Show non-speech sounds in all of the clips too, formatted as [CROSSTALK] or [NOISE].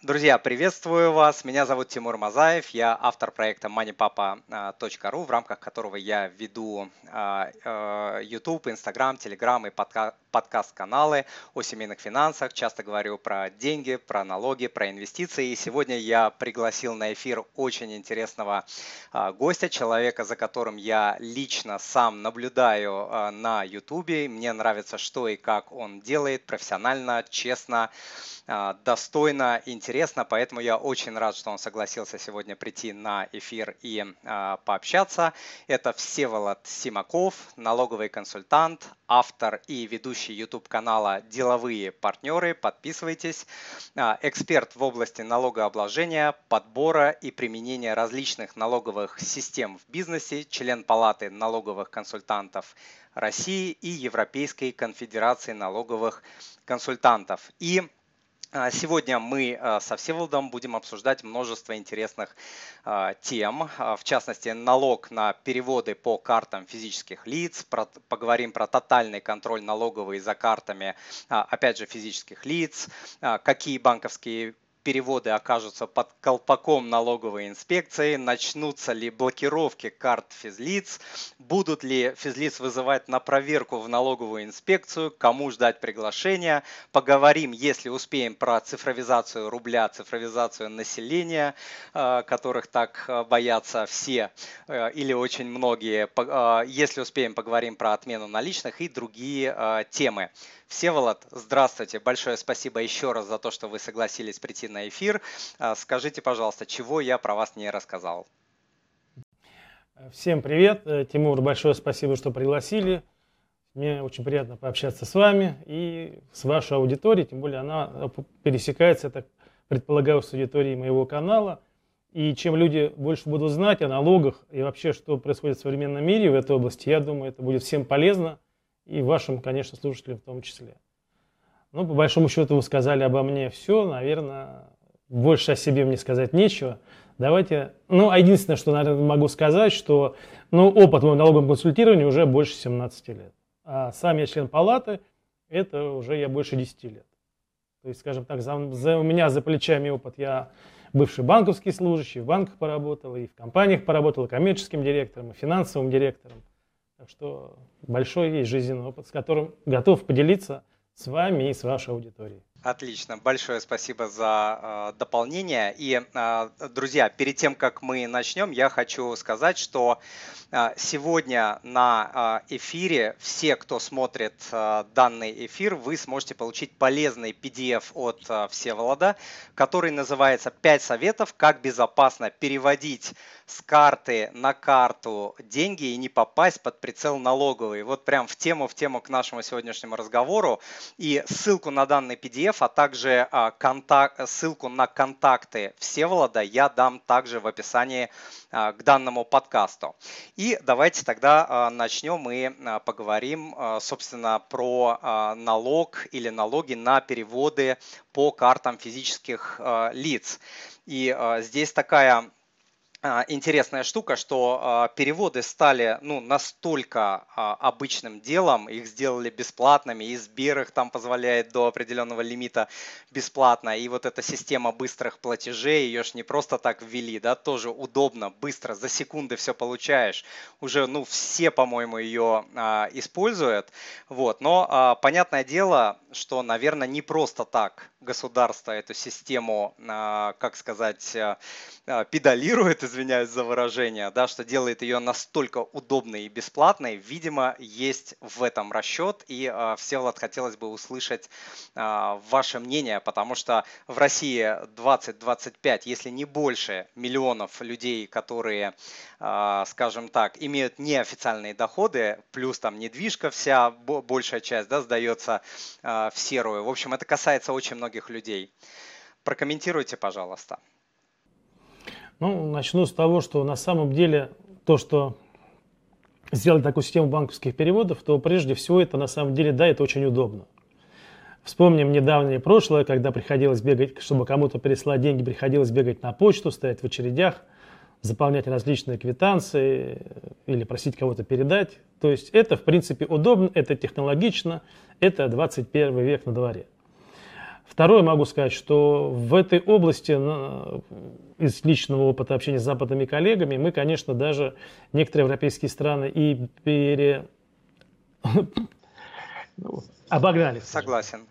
Друзья, приветствую вас. Меня зовут Тимур Мазаев. Я автор проекта moneypapa.ru, в рамках которого я веду а, а, YouTube, Instagram, Telegram и подкаст-каналы о семейных финансах. Часто говорю про деньги, про налоги, про инвестиции. И сегодня я пригласил на эфир очень интересного а, гостя, человека, за которым я лично сам наблюдаю на YouTube. Мне нравится, что и как он делает профессионально, честно, достойно, интересно поэтому я очень рад, что он согласился сегодня прийти на эфир и э, пообщаться. Это Всеволод Симаков, налоговый консультант, автор и ведущий YouTube канала «Деловые партнеры». Подписывайтесь. Э, эксперт в области налогообложения, подбора и применения различных налоговых систем в бизнесе, член Палаты налоговых консультантов России и Европейской конфедерации налоговых консультантов. И а, сегодня мы а, со Всеволодом будем обсуждать множество интересных а, тем, в частности налог на переводы по картам физических лиц, поговорим про тотальный контроль налоговый за картами, опять же, физических лиц, какие банковские переводы окажутся под колпаком налоговой инспекции, начнутся ли блокировки карт физлиц, будут ли физлиц вызывать на проверку в налоговую инспекцию, кому ждать приглашения, поговорим, если успеем, про цифровизацию рубля, цифровизацию населения, э, которых так э, боятся все э, или очень многие, если успеем, поговорим про отмену наличных и другие темы. Всеволод, здравствуйте. Большое спасибо еще раз за то, что вы согласились прийти на эфир. А, скажите, пожалуйста, чего я про вас не рассказал? Всем привет. Э, Тимур, большое спасибо, что пригласили. Мне очень приятно пообщаться с вами и с вашей аудиторией, тем более она пересекается, я так предполагаю, с аудиторией моего канала. И чем люди больше будут знать о налогах и вообще, что происходит в современном мире в этой области, я думаю, это будет всем полезно и вашим, конечно, слушателям в том числе. Ну, по большому счету вы сказали обо мне все, наверное, больше о себе мне сказать нечего. Давайте, ну, единственное, что, наверное, могу сказать, что, ну, опыт моего налогового консультирования уже больше 17 лет. А сам я член палаты, это уже я больше 10 лет. То есть, скажем так, за, за, у меня за плечами опыт, я бывший банковский служащий, в банках поработал, и в компаниях поработал, и коммерческим директором, и финансовым директором. Так что большой есть жизненный опыт, с которым готов поделиться с вами и с вашей аудиторией. Отлично, большое спасибо за э, дополнение. И, э, друзья, перед тем, как мы начнем, я хочу сказать, что э, сегодня на э, эфире все, кто смотрит э, данный эфир, вы сможете получить полезный PDF от э, Всеволода, который называется «5 советов, как безопасно переводить с карты на карту деньги и не попасть под прицел налоговый». Вот прям в тему, в тему к нашему сегодняшнему разговору. И ссылку на данный PDF а также а, контакт, ссылку на контакты Всеволода я дам также в описании а, к данному подкасту. И давайте тогда а, начнем и поговорим, собственно, про налог или налоги на переводы по картам физических лиц. И здесь такая интересная штука, что а, переводы стали ну, настолько а, обычным делом, их сделали бесплатными, и Сбер их там позволяет до определенного лимита бесплатно, и вот эта система быстрых платежей, ее ж не просто так ввели, да, тоже удобно, быстро, за секунды все получаешь. Уже, ну, все, по-моему, ее используют, вот, но понятное дело, что, наверное, не просто так государство эту систему, как сказать, педалирует, извиняюсь за выражение, да, что делает ее настолько удобной и бесплатной, видимо, есть в этом расчет. И, э, Всеволод, хотелось бы услышать э, ваше мнение, потому что в России 20-25, если не больше миллионов людей, которые, э, скажем так, имеют неофициальные доходы, плюс там недвижка вся, большая часть, да, сдается в серую. В общем, это касается очень многих людей. Прокомментируйте, пожалуйста. Ну, начну с того, что на самом деле то, что сделать такую систему банковских переводов, то прежде всего это на самом деле, да, это очень удобно. Вспомним недавнее прошлое, когда приходилось бегать, чтобы кому-то переслать деньги, приходилось бегать на почту, стоять в очередях, заполнять различные квитанции или просить кого-то передать. То есть это, в принципе, удобно, это технологично, это 21 век на дворе. Второе могу сказать, что в этой области из личного опыта общения с западными коллегами мы, конечно, даже некоторые европейские страны и пере... Ну, обогнали. Согласен.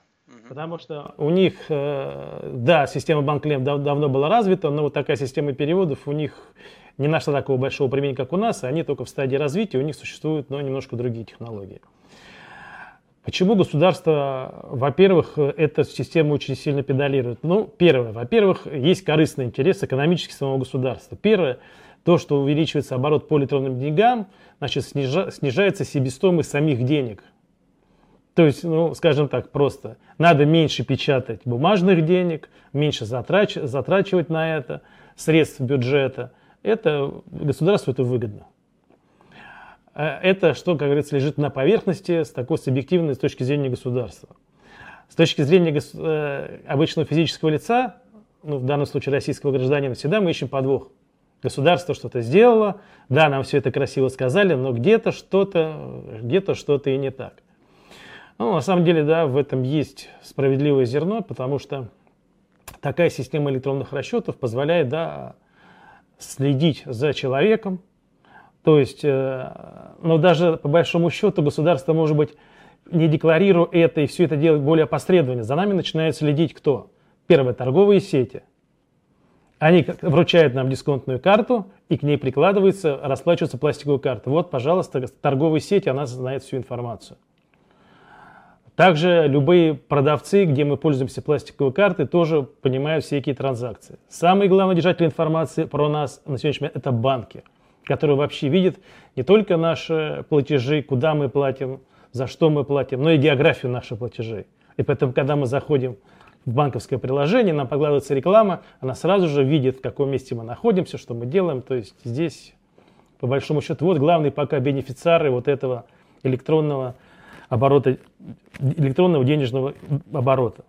Потому что у них, э, да, система банклем дав давно была развита, но вот такая система переводов у них не нашла такого большого применения, как у нас, они только в стадии развития, у них существуют, но немножко другие технологии. Почему государство, во-первых, эту систему очень сильно педалирует? Ну, первое, во-первых, есть корыстный интерес экономический самого государства. Первое, то, что увеличивается оборот по электронным деньгам, значит, снижа, снижается себестоимость самих денег. То есть, ну, скажем так, просто надо меньше печатать бумажных денег, меньше затрач, затрачивать на это средств бюджета. Это государству это выгодно. Э, это, что, как говорится, лежит на поверхности с такой субъективной с точки зрения государства. С точки зрения гос... Э, обычного физического лица, ну, в данном случае российского гражданина, всегда мы ищем подвох. Государство что-то сделало, да, нам все это красиво сказали, но где-то что-то, где-то что-то и не так. Ну, на самом деле, да, в этом есть справедливое зерно, потому что такая система электронных расчетов позволяет, да, следить за человеком, то есть, э, но даже по большому счету государство, может быть, не декларируя это и все это делать более опосредованно, за нами начинает следить кто? Первое, торговые сети. Они вручают нам дисконтную карту, и к ней прикладывается, расплачивается пластиковая карта. Вот, пожалуйста, торговые сети, она знает всю информацию. Также любые продавцы, где мы пользуемся пластиковой картой, тоже понимают всякие транзакции. Самый главный держатель информации про нас на сегодняшний момент – это банки – который вообще видит не только наши платежи, куда мы платим, за что мы платим, но и географию наших платежей. И поэтому, когда мы заходим в банковское приложение, нам покладывается реклама, она сразу же видит, в каком месте мы находимся, что мы делаем. То есть здесь, по большому счету, вот главные пока бенефициары вот этого электронного оборота, электронного денежного оборота.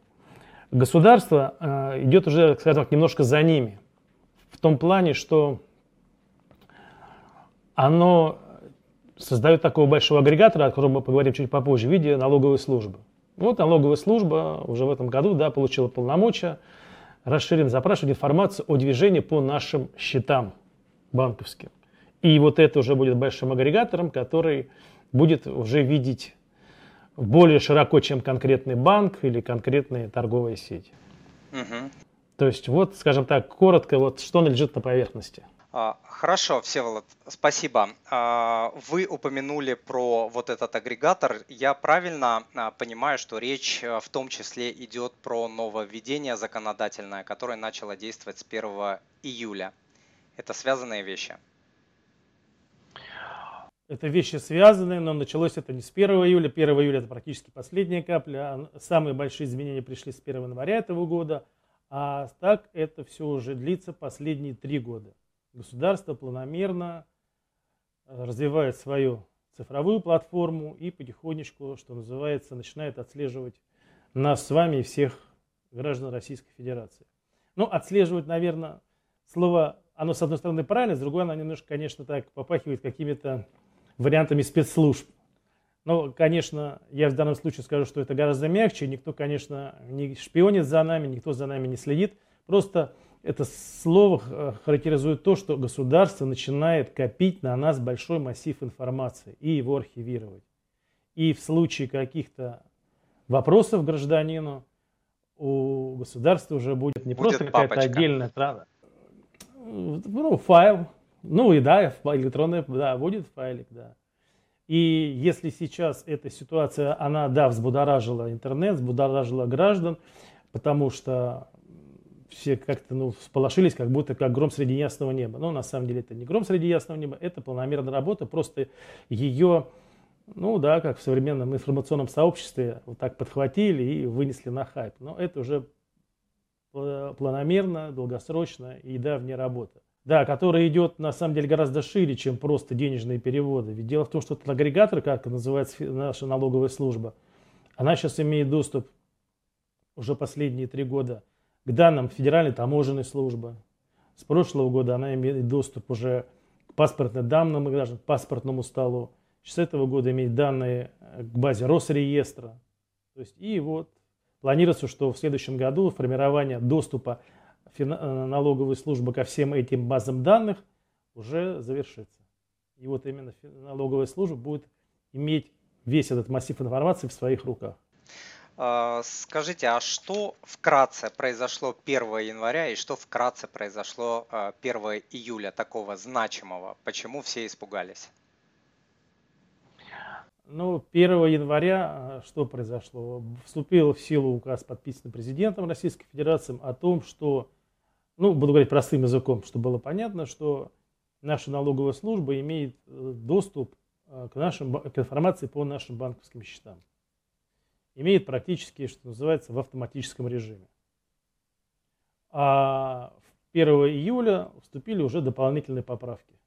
Государство э, идет уже, скажем так, немножко за ними. В том плане, что оно создает такого большого агрегатора, о котором мы поговорим чуть попозже, в виде налоговой службы. Вот налоговая служба уже в этом году да, получила полномочия расширенно запрашивать информацию о движении по нашим счетам банковским. И вот это уже будет большим агрегатором, который будет уже видеть более широко, чем конкретный банк или конкретная торговая сеть. Угу. То есть вот, скажем так, коротко, вот что лежит на поверхности. А, хорошо, Всеволод, спасибо. А, вы упомянули про вот этот агрегатор. Я правильно а, понимаю, что речь в том числе идет про нововведение законодательное, которое начало действовать с 1 июля. Это связанные вещи? Это вещи связанные, но началось это не с 1 июля. 1 июля это практически последняя капля. Самые большие изменения пришли с 1 января этого года. А так это все уже длится последние три года государство планомерно э, развивает свою цифровую платформу и потихонечку, что называется, начинает отслеживать нас с вами и всех граждан Российской Федерации. Ну, отслеживать, наверное, слово, оно с одной стороны правильно, с другой оно немножко, конечно, так попахивает какими-то вариантами спецслужб. Но, конечно, я в данном случае скажу, что это гораздо мягче. Никто, конечно, не шпионит за нами, никто за нами не следит. Просто это слово э, характеризует то, что государство начинает копить на нас большой массив информации и его архивировать. И в случае каких-то вопросов гражданину у государства уже будет не будет просто какая-то отдельная трата, ну, файл, ну и да, электронный, да, будет файлик, да. И если сейчас эта ситуация, она, да, взбудоражила интернет, взбудоражила граждан, потому что все как-то ну, сполошились, как будто как гром среди ясного неба. Но на самом деле это не гром среди ясного неба, это планомерная работа, просто ее, ну да, как в современном информационном сообществе, вот так подхватили и вынесли на хайп. Но это уже планомерно, долгосрочно и давняя работа. Да, которая идет на самом деле гораздо шире, чем просто денежные переводы. Ведь дело в том, что этот агрегатор, как называется наша налоговая служба, она сейчас имеет доступ уже последние три года к данным Федеральной таможенной службы. С прошлого года она имеет доступ уже к паспортным данным граждан, к паспортному столу. С этого года имеет данные к базе Росреестра. То есть и вот планируется, что в следующем году формирование доступа э, налоговой службы ко всем этим базам данных уже завершится. И вот именно налоговая служба будет иметь весь этот массив информации в своих руках. А, скажите, а что вкратце произошло 1 января и что вкратце произошло 1 а, июля такого значимого? Почему все испугались? Ну, 1 января а, что произошло? Вступил в силу указ, подписанный президентом Российской Федерации о том, что, ну, буду говорить простым языком, чтобы было понятно, что наша налоговая служба имеет э, доступ к, нашим, к информации по нашим банковским счетам имеет практически, что называется, в автоматическом режиме. А 1 июля вступили уже дополнительные поправки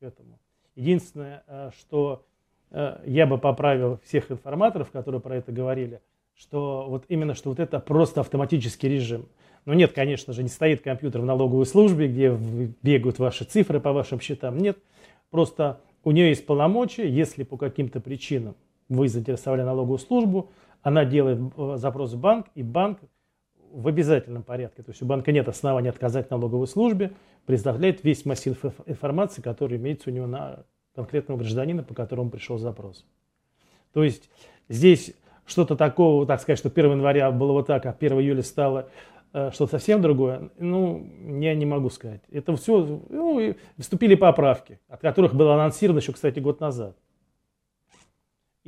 к этому. Единственное, э, что э, я бы поправил всех информаторов, которые про это говорили, что вот именно, что вот это просто автоматический режим. Но нет, конечно же, не стоит компьютер в налоговой службе, где бегают ваши цифры по вашим счетам. Нет, просто у нее есть полномочия, если по каким-то причинам вы заинтересовали налоговую службу, она делает э, запрос в банк, и банк в обязательном порядке, то есть у банка нет оснований отказать налоговой службе, предоставляет весь массив информации, который имеется у него на конкретного гражданина, по которому пришел запрос. То есть здесь что-то такого, так сказать, что 1 января было вот так, а 1 июля стало что-то совсем другое, ну, я не могу сказать. Это все, ну, вступили поправки, от которых было анонсировано еще, кстати, год назад.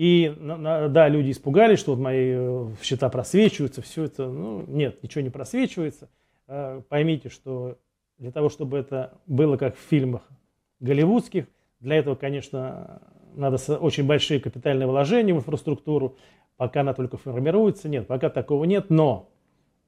И да, люди испугались, что вот мои э, счета просвечиваются, все это. Ну, нет, ничего не просвечивается. А, поймите, что для того, чтобы это было как в фильмах голливудских, для этого, конечно, надо очень большие капитальные вложения в инфраструктуру. Пока она только формируется, нет, пока такого нет. Но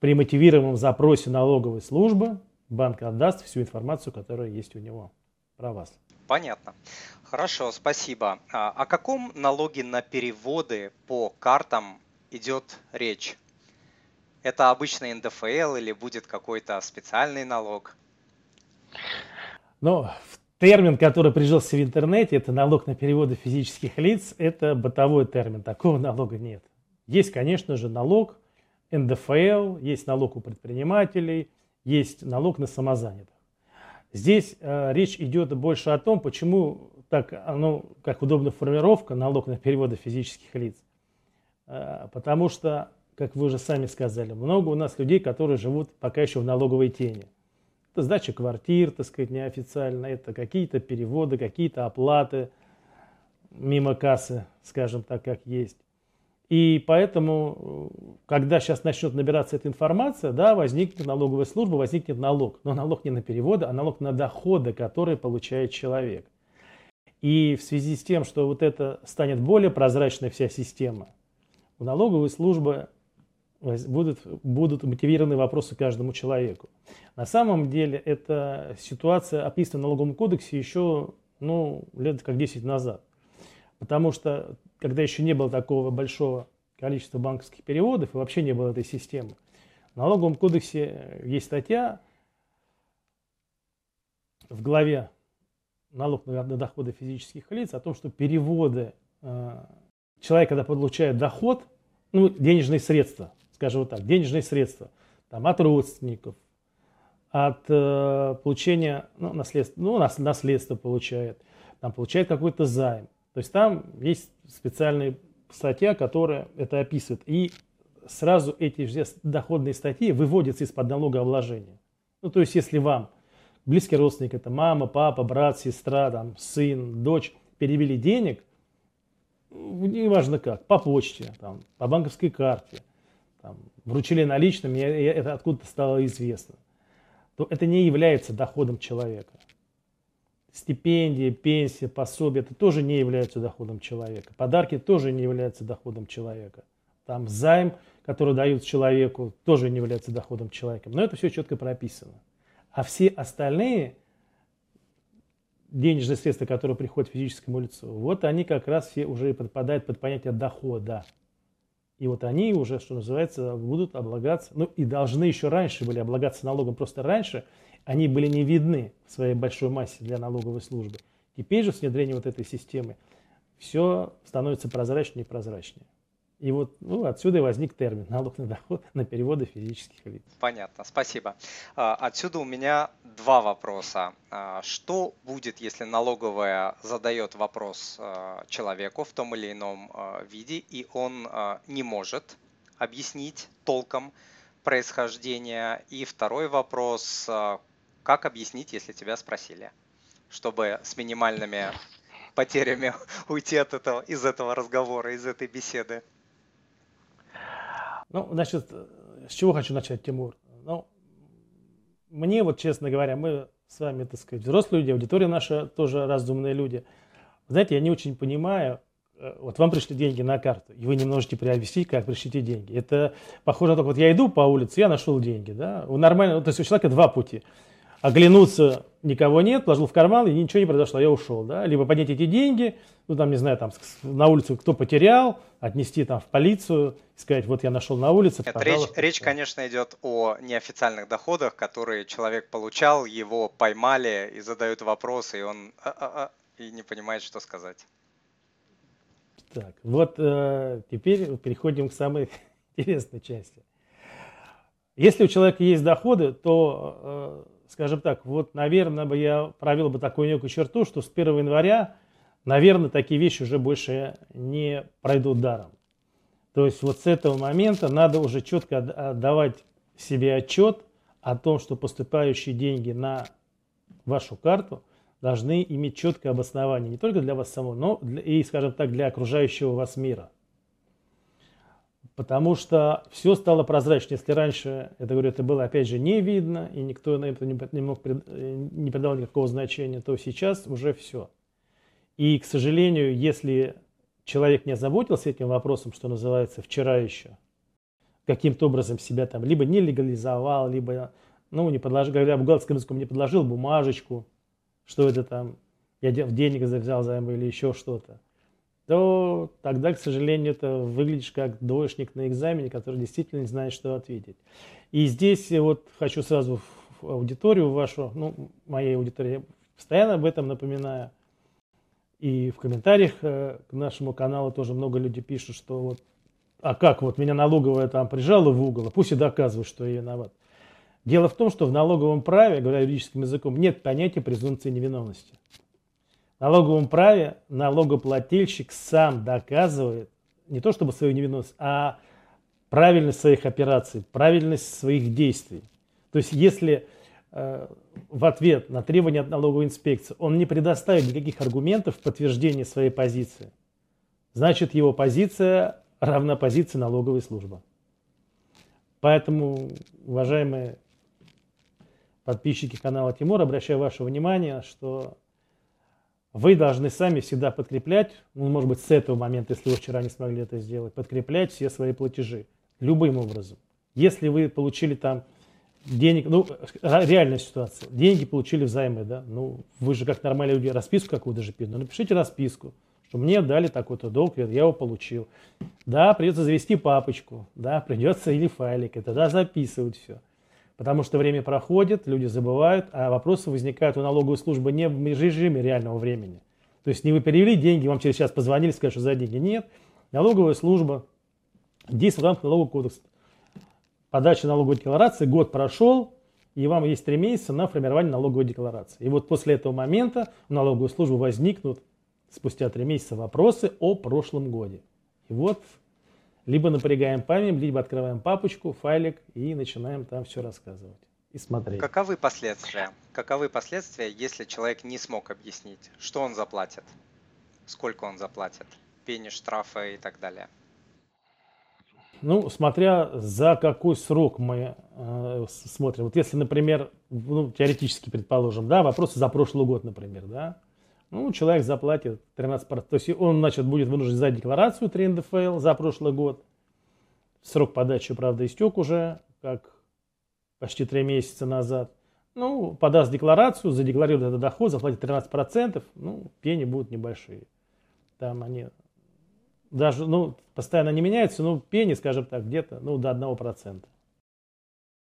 при мотивированном запросе налоговой службы банк отдаст всю информацию, которая есть у него про вас. Понятно. Хорошо, спасибо. А о каком налоге на переводы по картам идет речь? Это обычный НДФЛ или будет какой-то специальный налог? Ну, термин, который прижился в интернете, это налог на переводы физических лиц, это бытовой термин, такого налога нет. Есть, конечно же, налог НДФЛ, есть налог у предпринимателей, есть налог на самозанятых. Здесь э, речь идет больше о том, почему так, оно, как удобная формировка, налог на переводы физических лиц. Э, потому что, как вы уже сами сказали, много у нас людей, которые живут пока еще в налоговой тени. Это сдача квартир, так сказать, неофициально, это какие-то переводы, какие-то оплаты мимо кассы, скажем так, как есть. И поэтому, когда сейчас начнет набираться эта информация, да, возникнет налоговая служба, возникнет налог. Но налог не на переводы, а налог на доходы, которые получает человек. И в связи с тем, что вот это станет более прозрачной вся система, у налоговой службы будут, будут мотивированы вопросы каждому человеку. На самом деле эта ситуация описана в налоговом кодексе еще ну, лет как 10 назад. Потому что когда еще не было такого большого количества банковских переводов и вообще не было этой системы. В налоговом кодексе есть статья в главе налог на доходы физических лиц о том, что переводы э, человек, когда получает доход, ну, денежные средства, скажем вот так, денежные средства, там, от родственников, от э, получения ну, наследства, ну, наследство получает, там, получает какой-то займ. То есть там есть специальная статья, которая это описывает. И сразу эти же доходные статьи выводятся из-под налогообложения. Ну, то есть, если вам близкий родственник, это мама, папа, брат, сестра, там, сын, дочь, перевели денег, неважно как, по почте, там, по банковской карте, там, вручили наличными, это откуда-то стало известно, то это не является доходом человека стипендии, пенсия, пособие, это тоже не являются доходом человека. Подарки тоже не являются доходом человека. Там займ, который дают человеку, тоже не является доходом человека. Но это все четко прописано. А все остальные денежные средства, которые приходят физическому лицу, вот они как раз все уже подпадают под понятие дохода. И вот они уже, что называется, будут облагаться, ну и должны еще раньше были облагаться налогом, просто раньше они были не видны в своей большой массе для налоговой службы. Теперь же с внедрением вот этой системы все становится прозрачнее и прозрачнее. И вот ну, отсюда и возник термин [LAUGHS] налог на доход на переводы физических лиц. Понятно, спасибо. А, отсюда у меня два вопроса. А, что будет, если налоговая задает вопрос а, человеку в том или ином виде, и он не может объяснить толком происхождение? И второй вопрос, как объяснить, если тебя спросили, чтобы с минимальными потерями [LAUGHS] уйти от этого, из этого разговора, из этой беседы? Ну, значит, с чего хочу начать, Тимур? Ну, мне вот, честно говоря, мы с вами, так сказать, взрослые люди, аудитория наша тоже разумные люди. Знаете, я не очень понимаю, э, вот вам пришли деньги на карту, и вы не можете приобрести, как пришли эти деньги. Это похоже на то, вот я иду по улице, я нашел деньги, да, у нормально, то есть у человека два пути оглянуться, никого нет, положил в карман, и ничего не произошло, я ушел, да, либо поднять эти деньги, ну, там, не знаю, там, на улицу кто потерял, отнести там в полицию, сказать, вот я нашел на улице. Нет, речь, речь, конечно, идет о неофициальных доходах, которые человек получал, его поймали и задают вопросы, и он а -а -а, и не понимает, что сказать. Так, вот э, теперь переходим к самой [LAUGHS] интересной части. Если у человека есть доходы, то э, скажем так, вот, наверное, бы я провел бы такую некую черту, что с 1 января, наверное, такие вещи уже больше не пройдут даром. То есть вот с этого момента надо уже четко отдавать себе отчет о том, что поступающие деньги на вашу карту должны иметь четкое обоснование не только для вас самого, но и, скажем так, для окружающего вас мира – потому что все стало прозрачнее. Если раньше, это говорю, это было опять же не видно, и никто на это не, мог, не придал никакого значения, то сейчас уже все. И, к сожалению, если человек не озаботился этим вопросом, что называется, вчера еще, каким-то образом себя там либо не легализовал, либо, ну, не подложил, говоря бухгалтерском языком, не подложил бумажечку, что это там, я денег взял займ или еще что-то то тогда, к сожалению, это выглядишь как двоечник на экзамене, который действительно не знает, что ответить. И здесь вот хочу сразу в аудиторию вашу, ну, моей аудитории, постоянно об этом напоминаю. И в комментариях э, к нашему каналу тоже много людей пишут, что вот, а как вот меня налоговая там прижала в угол, а пусть и доказывают, что я виноват. Дело в том, что в налоговом праве, говоря юридическим языком, нет понятия презумпции невиновности налоговом праве налогоплательщик сам доказывает не то чтобы свою невиновность, а правильность своих операций, правильность своих действий. То есть если э, в ответ на требования от налоговой инспекции он не предоставит никаких аргументов в подтверждение своей позиции, значит его позиция равна позиции налоговой службы. Поэтому, уважаемые подписчики канала Тимур, обращаю ваше внимание, что вы должны сами всегда подкреплять, ну, может быть, с этого момента, если вы вчера не смогли это сделать, подкреплять все свои платежи любым образом. Если вы получили там денег, ну, реальная ситуация, деньги получили взаймы, да, ну, вы же как нормальные люди расписку какую-то же пишете, ну, напишите расписку, что мне дали такой-то долг, я его получил. Да, придется завести папочку, да, придется или файлик, и тогда записывать все. Потому что время проходит, люди забывают, а вопросы возникают у налоговой службы не в режиме реального времени. То есть не вы перевели деньги, вам через час позвонили, сказали, что за деньги. Нет. Налоговая служба действует в рамках налогового кодекса. Подача налоговой декларации, год прошел, и вам есть три месяца на формирование налоговой декларации. И вот после этого момента в налоговую службу возникнут спустя три месяца вопросы о прошлом годе. И вот либо напрягаем память, либо открываем папочку, файлик и начинаем там все рассказывать и смотреть. Каковы последствия? Каковы последствия, если человек не смог объяснить, что он заплатит, сколько он заплатит, пени, штрафы и так далее? Ну, смотря за какой срок мы э, смотрим. Вот если, например, ну, теоретически предположим, да, вопросы за прошлый год, например, да, ну, человек заплатит 13%. То есть он, значит, будет вынужден сдать декларацию 3 НДФЛ за прошлый год. Срок подачи, правда, истек уже, как почти 3 месяца назад. Ну, подаст декларацию, задекларирует этот доход, заплатит 13%, ну, пени будут небольшие. Там они даже, ну, постоянно не меняются, но пени, скажем так, где-то, ну, до 1%.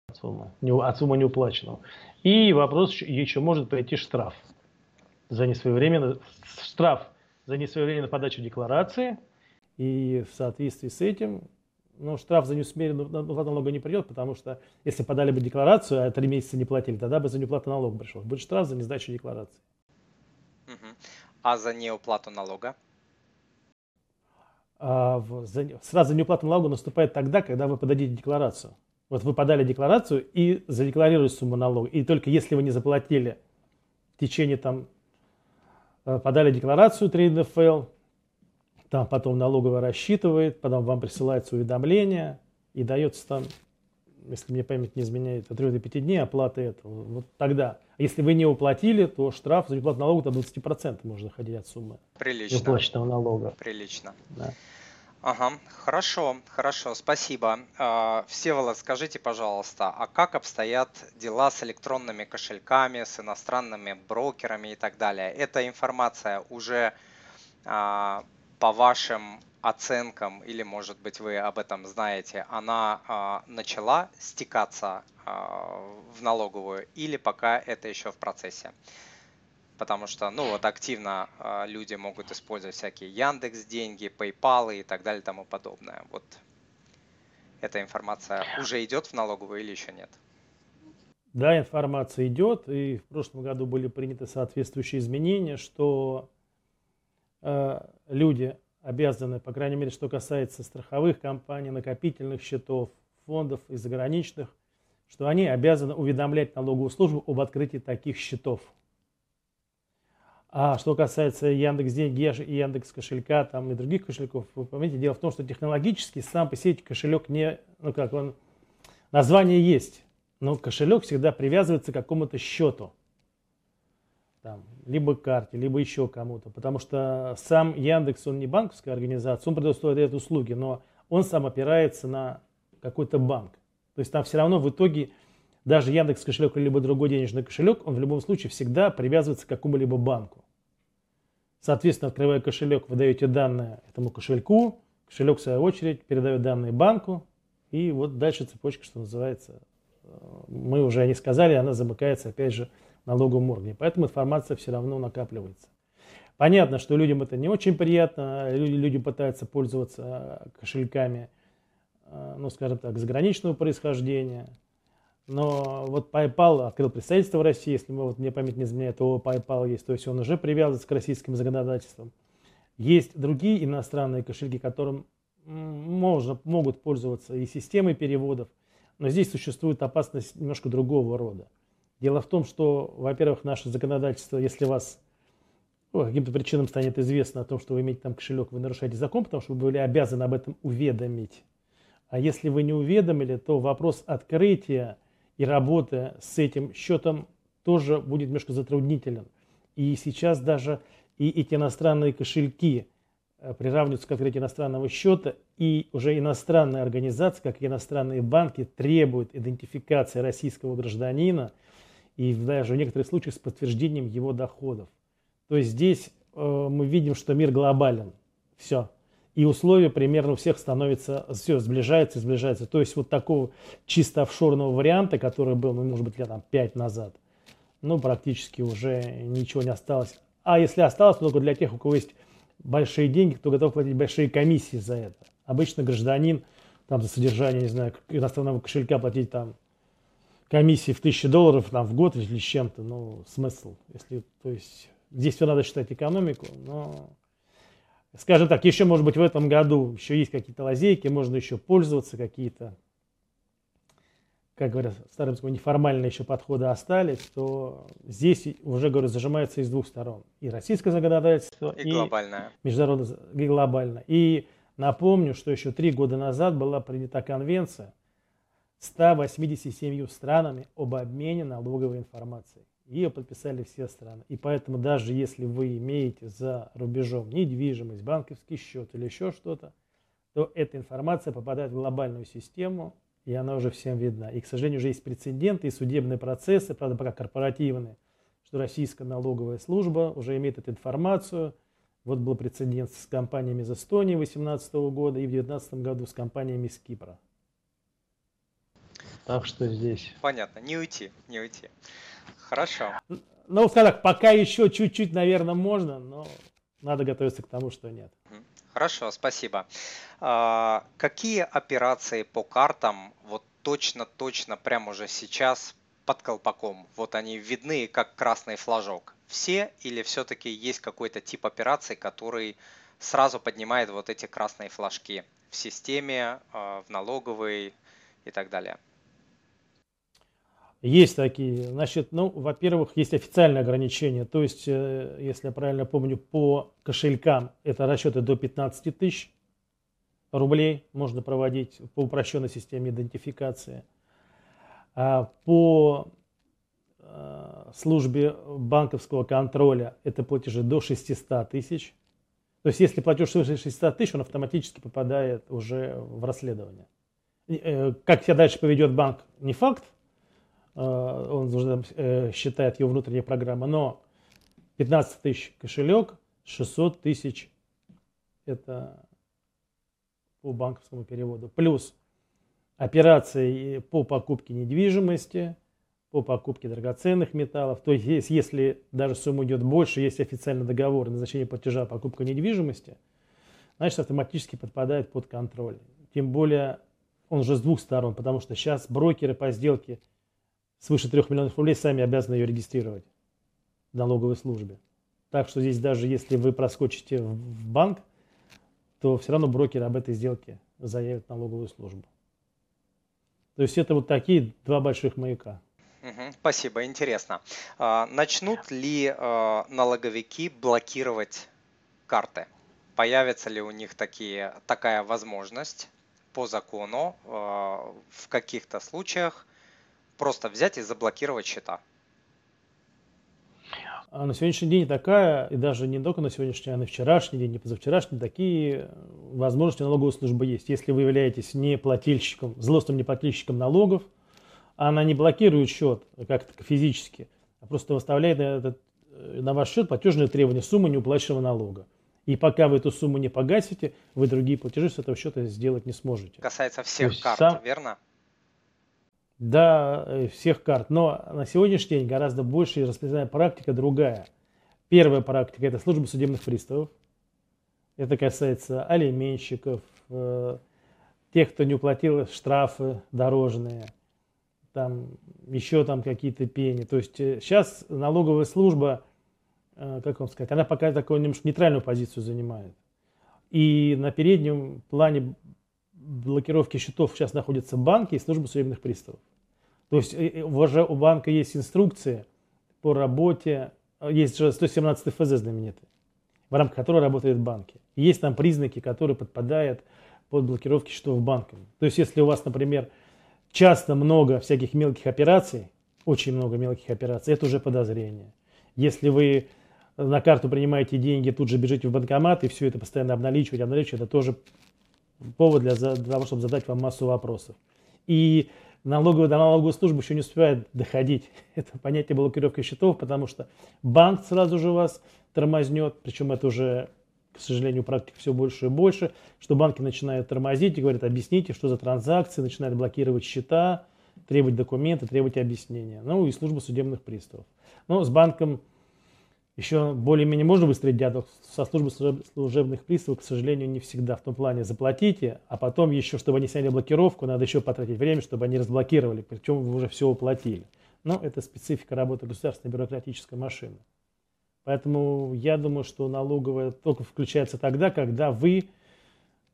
От суммы, от суммы неуплаченного. И вопрос, еще может прийти штраф за несвоевременно, штраф за несвоевременную подачу декларации И в соответствии с этим ну, штраф за неусмеренную уплату налога не придет, потому что если подали бы декларацию, а три месяца не платили, тогда бы за неуплату налога пришел. Будет штраф за несдачу декларации. А за неуплату налога? А, в, за, сразу за неуплату налога наступает тогда, когда вы подадите декларацию. Вот вы подали декларацию и задекларируете сумму налога. И только если вы не заплатили в течение там, подали декларацию 3 НФЛ, там потом налоговая рассчитывает, потом вам присылается уведомление и дается там, если мне память не изменяет, от 3 до 5 дней оплаты этого. Вот тогда. Если вы не уплатили, то штраф за неуплату налога до 20% можно доходить от суммы. Прилично. Неуплаченного налога. Прилично. Да. Ага, хорошо, хорошо, спасибо. А, Всеволод, скажите, пожалуйста, а как обстоят дела с электронными кошельками, с иностранными брокерами и так далее? Эта информация уже а, по вашим оценкам, или может быть вы об этом знаете, она а, начала стекаться а, в налоговую или пока это еще в процессе? Потому что, ну вот активно а, люди могут использовать всякие Яндекс деньги, PayPal и так далее и тому подобное. Вот эта информация уже идет в налоговую или еще нет? Да, информация идет, и в прошлом году были приняты соответствующие изменения, что Э, люди обязаны, по крайней мере, что касается страховых компаний, накопительных счетов, фондов и заграничных, что они обязаны уведомлять налоговую службу об открытии таких счетов. А что касается Яндекс Деньги и Яндекс кошелька там, и других кошельков, вы поймите, дело в том, что технологически сам по себе кошелек не, ну как он, название есть, но кошелек всегда привязывается к какому-то счету там, либо карте, либо еще кому-то. Потому что сам Яндекс, он не банковская организация, он предоставляет услуги, но он сам опирается на какой-то банк. То есть там все равно в итоге даже Яндекс кошелек или либо другой денежный кошелек, он в любом случае всегда привязывается к какому-либо банку. Соответственно, открывая кошелек, вы даете данные этому кошельку, кошелек в свою очередь передает данные банку, и вот дальше цепочка, что называется, э, мы уже не сказали, она замыкается опять же налоговом органе. Поэтому информация все равно накапливается. Понятно, что людям это не очень приятно, люди, люди пытаются пользоваться кошельками, э, ну, скажем так, заграничного происхождения. Но вот PayPal открыл представительство в России, если вот мне память не изменяет, то PayPal есть, то есть он уже привязан к российским законодательствам. Есть другие иностранные кошельки, которым можно, могут пользоваться и системой переводов, но здесь существует опасность немножко другого рода. Дело в том, что, во-первых, наше законодательство, если вас по каким-то причинам станет известно о том, что вы имеете там кошелек, вы нарушаете закон, потому что вы были обязаны об этом уведомить. А если вы не уведомили, то вопрос открытия и работы с этим счетом тоже будет немножко затруднителен. И сейчас даже и эти иностранные кошельки э, приравниваются к открытию иностранного счета, и уже иностранные организации, как и иностранные банки, требуют идентификации российского гражданина – и даже в некоторых случаях с подтверждением его доходов. То есть здесь э, мы видим, что мир глобален. Все. И условия примерно у всех становятся, все, сближается, сближается. То есть вот такого чисто офшорного варианта, который был, ну, может быть, лет там 5 назад, ну, практически уже ничего не осталось. А если осталось, то только для тех, у кого есть большие деньги, кто готов платить большие комиссии за это. Обычно гражданин там за содержание, не знаю, иностранного кошелька платить там комиссии в тысячи долларов там, в год или с чем-то, ну, смысл. Если, то есть, здесь все надо считать экономику, но, скажем так, еще, может быть, в этом году еще есть какие-то лазейки, можно еще пользоваться, какие-то, как говорят, старым неформальные еще подходы остались, то здесь уже, говорю, зажимается из двух сторон. И российское законодательство, и, и глобальное. Международное, и глобальное. И напомню, что еще три года назад была принята конвенция, 187 странами об обмене налоговой информацией. Ее подписали все страны. И поэтому даже если вы имеете за рубежом недвижимость, банковский счет или еще что-то, то эта информация попадает в глобальную систему, и она уже всем видна. И, к сожалению, уже есть прецеденты и судебные процессы, правда, пока корпоративные, что российская налоговая служба уже имеет эту информацию. Вот был прецедент с компаниями из Эстонии 2018 года и в 2019 году с компаниями из Кипра. Так что здесь. Понятно, не уйти, не уйти. Хорошо. Ну, скажем так, пока еще чуть-чуть, наверное, можно, но надо готовиться к тому, что нет. Хорошо, спасибо. А, какие операции по картам вот точно-точно прямо уже сейчас под колпаком? Вот они видны как красный флажок. Все или все-таки есть какой-то тип операций, который сразу поднимает вот эти красные флажки в системе, а, в налоговой и так далее? Есть такие. Значит, ну, во-первых, есть официальные ограничения. То есть, э, если я правильно помню, по кошелькам это расчеты до 15 тысяч рублей можно проводить по упрощенной системе идентификации. А по э, службе банковского контроля это платежи до 600 тысяч. То есть, если платеж свыше 600 тысяч, он автоматически попадает уже в расследование. Э, как себя дальше поведет банк, не факт, он уже э, считает его внутренняя программа, но 15 тысяч кошелек, 600 тысяч это по банковскому переводу. Плюс операции по покупке недвижимости, по покупке драгоценных металлов. То есть, если даже сумма идет больше, есть официальный договор о назначении платежа покупка недвижимости, значит, автоматически подпадает под контроль. Тем более, он уже с двух сторон, потому что сейчас брокеры по сделке – свыше 3 миллионов рублей сами обязаны ее регистрировать в налоговой службе. Так что здесь даже если вы проскочите в банк, то все равно брокер об этой сделке заявит налоговую службу. То есть это вот такие два больших маяка. спасибо, интересно. А, начнут ли а, налоговики блокировать карты? Появится ли у них такие, такая возможность по закону а, в каких-то случаях просто взять и заблокировать счета? А на сегодняшний день такая, и даже не только на сегодняшний, а на вчерашний день, не позавчерашний, такие возможности налоговой службы есть. Если вы являетесь не плательщиком, злостным неплательщиком налогов, она не блокирует счет как-то физически, а просто выставляет на, этот, на ваш счет платежные требования суммы неуплаченного налога. И пока вы эту сумму не погасите, вы другие платежи с этого счета сделать не сможете. Касается всех карт, сам... верно? До э, всех карт. Но на сегодняшний день гораздо больше распространенная практика другая. Первая практика – это служба судебных приставов. Это касается алименщиков, э, тех, кто не уплатил штрафы дорожные, там еще там какие-то пени. То есть сейчас э, налоговая служба, как вам сказать, она пока такую немножко нейтральную позицию занимает. И на переднем плане блокировки счетов сейчас находятся банки и служба судебных приставов. То есть уже у банка есть инструкции по работе, есть же 117 ФЗ знаменитый, в рамках которой работают банки. есть там признаки, которые подпадают под блокировки счетов банками. То есть если у вас, например, часто много всяких мелких операций, очень много мелких операций, это уже подозрение. Если вы на карту принимаете деньги, тут же бежите в банкомат и все это постоянно обналичивать, обналичивать, это тоже повод для, для того, чтобы задать вам массу вопросов. И налоговая, до налоговой службы еще не успевает доходить [LAUGHS] это понятие блокировки счетов, потому что банк сразу же вас тормознет, причем это уже, к сожалению, практика все больше и больше, что банки начинают тормозить и говорят, объясните, что за транзакции, начинают блокировать счета, требовать документы, требовать объяснения. Ну и служба судебных приставов. Но с банком еще более-менее можно выстроить диалог со службой служебных приставов, к сожалению, не всегда в том плане заплатите, а потом еще, чтобы они сняли блокировку, надо еще потратить время, чтобы они разблокировали, причем вы уже все уплатили. Но это специфика работы государственной бюрократической машины. Поэтому я думаю, что налоговая только включается тогда, когда вы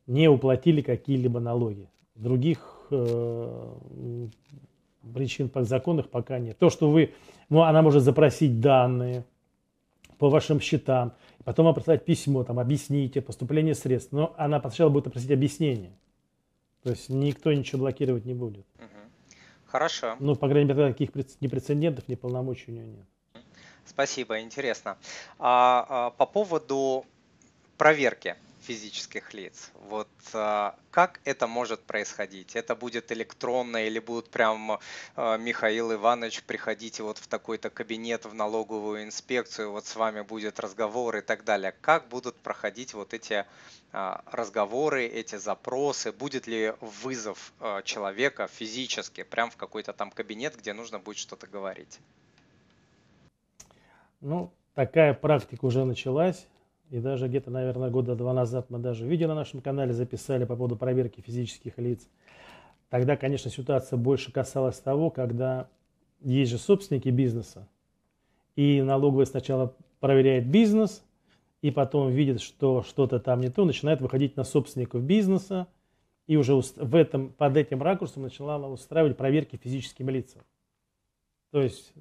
не уплатили какие-либо налоги. Других э, причин законных пока нет. То, что вы, ну, она может запросить данные, по вашим счетам, потом вам прислать письмо, там, объясните поступление средств. Но она сначала будет просить объяснение. То есть никто ничего блокировать не будет. Хорошо. Ну, по крайней мере, таких ни прецедентов, ни полномочий у нее нет. Спасибо, интересно. А, а, по поводу проверки физических лиц. Вот а, как это может происходить? Это будет электронно или будут прям а, Михаил Иванович приходить вот в такой-то кабинет в налоговую инспекцию, вот с вами будет разговор и так далее. Как будут проходить вот эти а, разговоры, эти запросы? Будет ли вызов человека физически прям в какой-то там кабинет, где нужно будет что-то говорить? Ну, такая практика уже началась И даже где-то, наверное, года два назад мы даже видео на нашем канале записали по поводу проверки физических лиц. Тогда, конечно, ситуация больше касалась того, когда есть же собственники бизнеса, и налоговая сначала проверяет бизнес, и потом видит, что что-то там не то, начинает выходить на собственников бизнеса, и уже в этом, под этим ракурсом начала устраивать проверки физическим лицам. То есть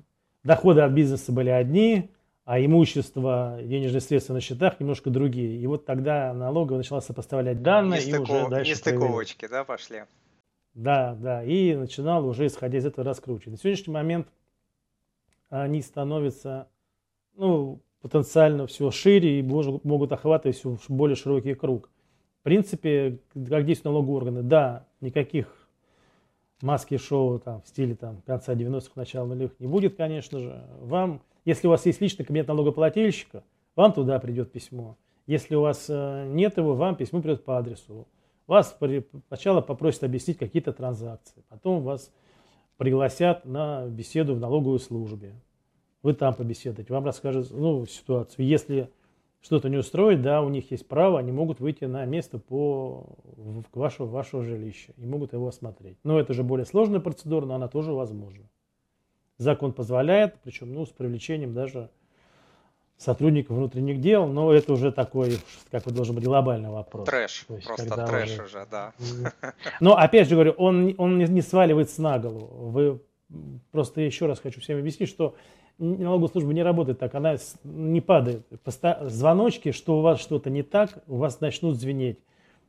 доходы от бизнеса были одни, а имущество, денежные средства на счетах немножко другие. И вот тогда налоговая начала сопоставлять данные Нестыков... и уже дальше Нестыковочки, да, пошли? Да, да, и начинал уже, исходя из этого, раскручивать. На сегодняшний момент они становятся, ну, потенциально все шире и могут охватывать все более широкий круг. В принципе, как действуют налоговые органы, да, никаких маски шоу там, в стиле там, конца 90-х, начала нулевых не будет, конечно же. Вам если у вас есть личный кабинет налогоплательщика, вам туда придет письмо. Если у вас э, нет его, вам письмо придет по адресу. Вас сначала попросят объяснить какие-то транзакции, потом вас пригласят на беседу в налоговой службе. Вы там побеседуете, вам расскажут ну, ситуацию. Если что-то не устроит, да, у них есть право, они могут выйти на место по вашего, вашего жилища и могут его осмотреть. Но это же более сложная процедура, но она тоже возможна. Закон позволяет, причем ну, с привлечением даже сотрудников внутренних дел, но это уже такой, как бы должен быть глобальный вопрос. Трэш, есть, просто трэш уже, уже, да. Но опять же говорю, он, он не, не сваливается на голову. Вы просто еще раз хочу всем объяснить, что налоговая служба не работает так, она не падает. Звоночки, что у вас что-то не так, у вас начнут звенеть.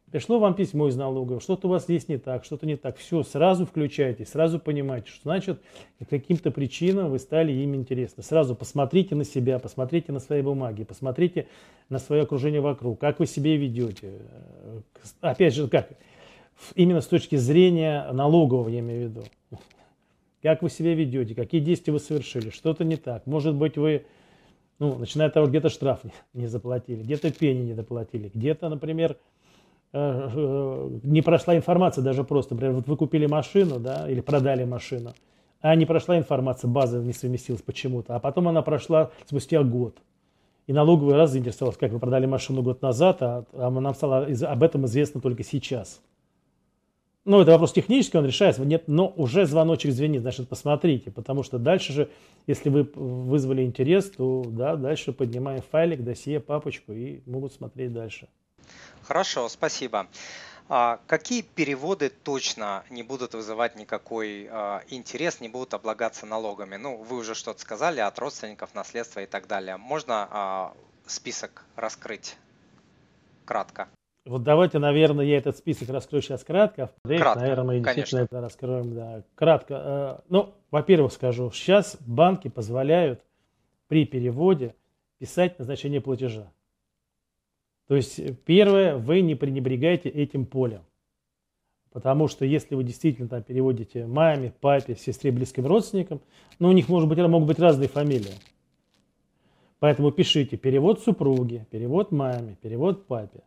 Пришло вам письмо из налоговой, что-то у вас здесь не так, что-то не так. Все, сразу включайте, сразу понимайте, что значит по каким-то причинам вы стали им интересны. Сразу посмотрите на себя, посмотрите на свои бумаги, посмотрите на свое окружение вокруг, как вы себя ведете. Опять же, как? Именно с точки зрения налогового, я имею в виду. Как вы себя ведете, какие действия вы совершили, что-то не так. Может быть, вы ну, начиная от того, где-то штраф не, не заплатили, где-то пени не доплатили, где-то, например, Э, э, не прошла информация даже просто, например, вот вы купили машину, да, или продали машину, а не прошла информация, база не совместилась почему-то, а потом она прошла спустя год. И налоговый раз заинтересовался, как вы продали машину год назад, а, а нам стало об этом известно только сейчас. Ну, это вопрос технический, он решается, нет, но уже звоночек звенит, значит, посмотрите, потому что дальше же, если вы вызвали интерес, то, да, дальше поднимаем файлик, досье, папочку и могут смотреть дальше. Хорошо, спасибо. А какие переводы точно не будут вызывать никакой а, интерес, не будут облагаться налогами? Ну, вы уже что-то сказали от родственников, наследства и так далее. Можно а, список раскрыть кратко? Вот давайте, наверное, я этот список раскрою сейчас кратко. Кратко, наверное, мы действительно это раскроем да, кратко. Э, ну, во-первых, скажу, сейчас банки позволяют при переводе писать назначение платежа. То есть, э, первое, вы не пренебрегаете этим полем. Потому что если вы действительно там переводите маме, папе, сестре, близким родственникам, ну, у них может быть, могут быть разные фамилии. Поэтому пишите перевод супруге, перевод маме, перевод папе.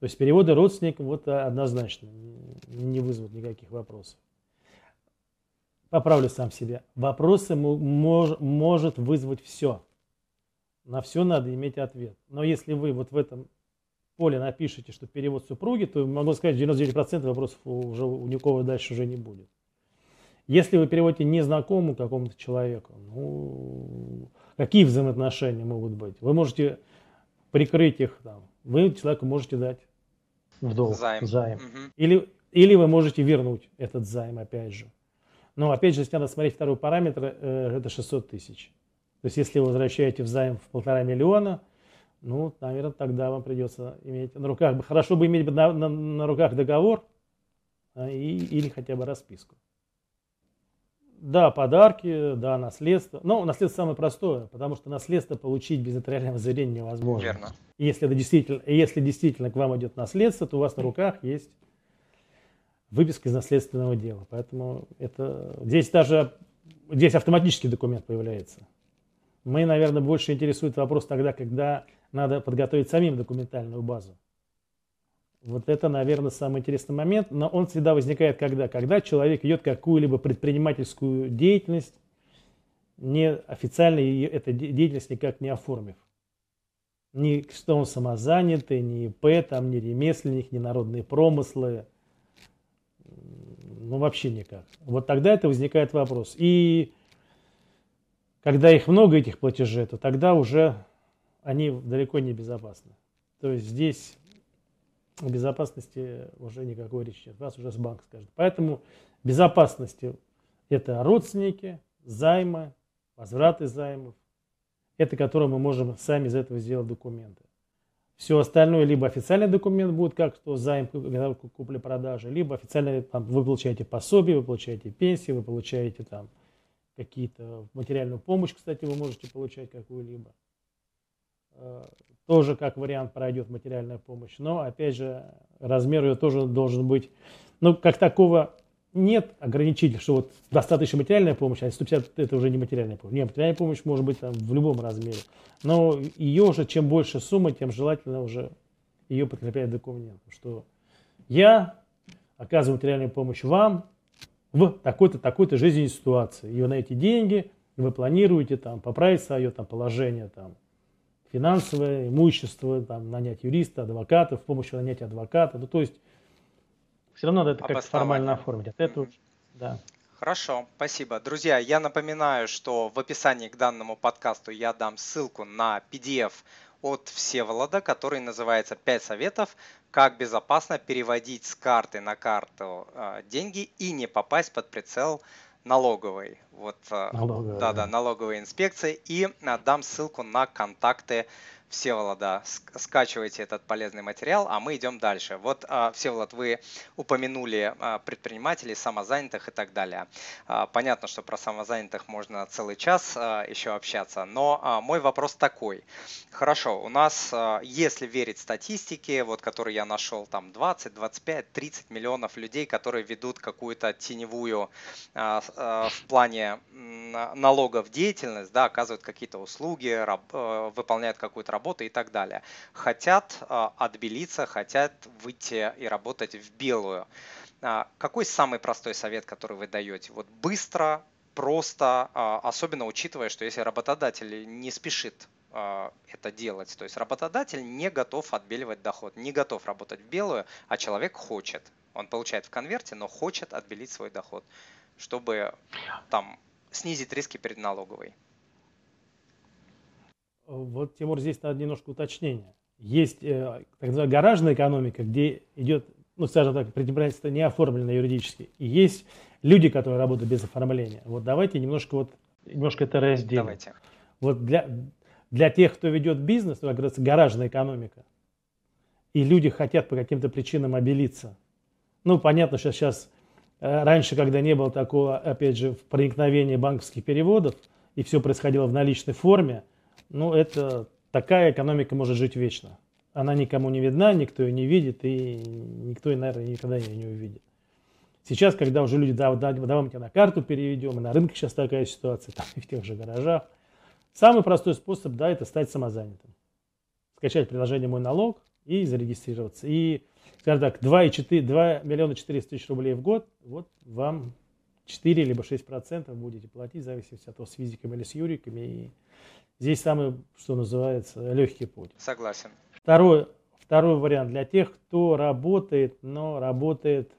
То есть переводы родственникам вот однозначно не вызовут никаких вопросов. Поправлю сам себя. Вопросы мож, может вызвать все. На все надо иметь ответ. Но если вы вот в этом поле напишите, что перевод супруги, то могу сказать, 99% вопросов уже у никого дальше уже не будет. Если вы переводите незнакомому какому-то человеку, ну, какие взаимоотношения могут быть? Вы можете прикрыть их, там, вы человеку можете дать в долг, займ. займ. Угу. Или, или вы можете вернуть этот займ, опять же. Но опять же, если надо смотреть второй параметр, э, это 600 тысяч. То есть, если вы возвращаете в займ в полтора миллиона, ну, наверное, тогда вам придется иметь на руках, хорошо бы иметь на, на, на руках договор а, и, или хотя бы расписку. Да, подарки, да, наследство. Но наследство самое простое, потому что наследство получить без нотариального заверения невозможно. Верно. Если, это действительно, если действительно к вам идет наследство, то у вас на руках есть выписка из наследственного дела. Поэтому это, здесь даже здесь автоматический документ появляется. Мы, наверное, больше интересует вопрос тогда, когда надо подготовить самим документальную базу. Вот это, наверное, самый интересный момент, но он всегда возникает когда? Когда человек идет какую-либо предпринимательскую деятельность, не официально эта деятельность никак не оформив. ни что он самозанятый, ни ИП, там, ни ремесленник, ни народные промыслы. Ну, вообще никак. Вот тогда это возникает вопрос. И когда их много, этих платежей, то тогда уже они далеко не безопасны. То есть здесь о безопасности уже никакой речи нет. Вас уже с банк скажет. Поэтому безопасности это родственники, займы, возвраты займов. Это которые мы можем сами из этого сделать документы. Все остальное либо официальный документ будет, как что займ купли-продажи, либо официально там, вы получаете пособие, вы получаете пенсии, вы получаете там какие-то материальную помощь, кстати, вы можете получать какую-либо. Э, тоже как вариант пройдет материальная помощь. Но, опять же, размер ее тоже должен быть, ну, как такого нет ограничителей, что вот достаточно материальная помощь, а 150 это уже не материальная помощь. Нет, материальная помощь может быть там, в любом размере. Но ее уже, чем больше сумма, тем желательно уже ее подкреплять документом, что я оказываю материальную помощь вам в такой-то, такой-то жизненной ситуации. И вы на эти деньги вы планируете там, поправить свое там, положение там, финансовое, имущество, там, нанять юриста, адвоката, в помощь нанятия адвоката. Ну, то есть все равно надо это как-то формально оформить. От этого, да. Хорошо, спасибо. Друзья, я напоминаю, что в описании к данному подкасту я дам ссылку на PDF от Всеволода, который называется «5 советов, как безопасно переводить с карты на карту э, деньги и не попасть под прицел налоговой. Вот, э, налоговая. Да, да, налоговой инспекции. И э, дам ссылку на контакты Всеволода, скачивайте этот полезный материал, а мы идем дальше. Вот, а, Всеволод, вы упомянули а, предпринимателей, самозанятых и так далее. А, понятно, что про самозанятых можно целый час еще общаться, но мой вопрос такой. Хорошо, у нас, если верить статистике, вот, которую я нашел, там 20, 25, 30 миллионов людей, которые ведут какую-то теневую в плане налогов деятельность, да, оказывают какие-то услуги, выполняют какую-то работы и так далее. Хотят а, отбелиться, хотят выйти и работать в белую. А, какой самый простой совет, который вы даете? Вот быстро, просто, а, особенно учитывая, что если работодатель не спешит это делать. То есть работодатель не готов отбеливать доход, не готов работать в белую, а человек хочет. Он получает в конверте, но хочет отбелить свой доход, чтобы там снизить риски перед налоговой. Вот, Тимур, здесь надо немножко уточнения. Есть э, так называемая гаражная экономика, где идет, ну, скажем так, предпринимательство не оформлено юридически. И есть люди, которые работают без оформления. Вот давайте немножко вот немножко это разделим. Давайте. Вот для, для тех, кто ведет бизнес, ну, как говорится, гаражная экономика, и люди хотят по каким-то причинам обелиться. Ну, понятно, что сейчас, э, раньше, когда не было такого, опять же, проникновения банковских переводов, и все происходило в наличной форме, ну, это такая экономика может жить вечно. Она никому не видна, никто ее не видит, и никто, наверное, никогда ее не увидит. Сейчас, когда уже люди, да, да, давай мы тебя на карту переведем, и на рынке сейчас такая ситуация, там и в тех же гаражах. Самый простой способ, да, это стать самозанятым. Скачать приложение «Мой налог» и зарегистрироваться. И, скажем так, 2, 4, 2 миллиона 400 тысяч рублей в год, вот вам 4 либо 6 процентов будете платить, в зависимости от того, с физиками или с юриками. И Здесь самый, что называется, легкий путь. Согласен. Второй, второй вариант для тех, кто работает, но работает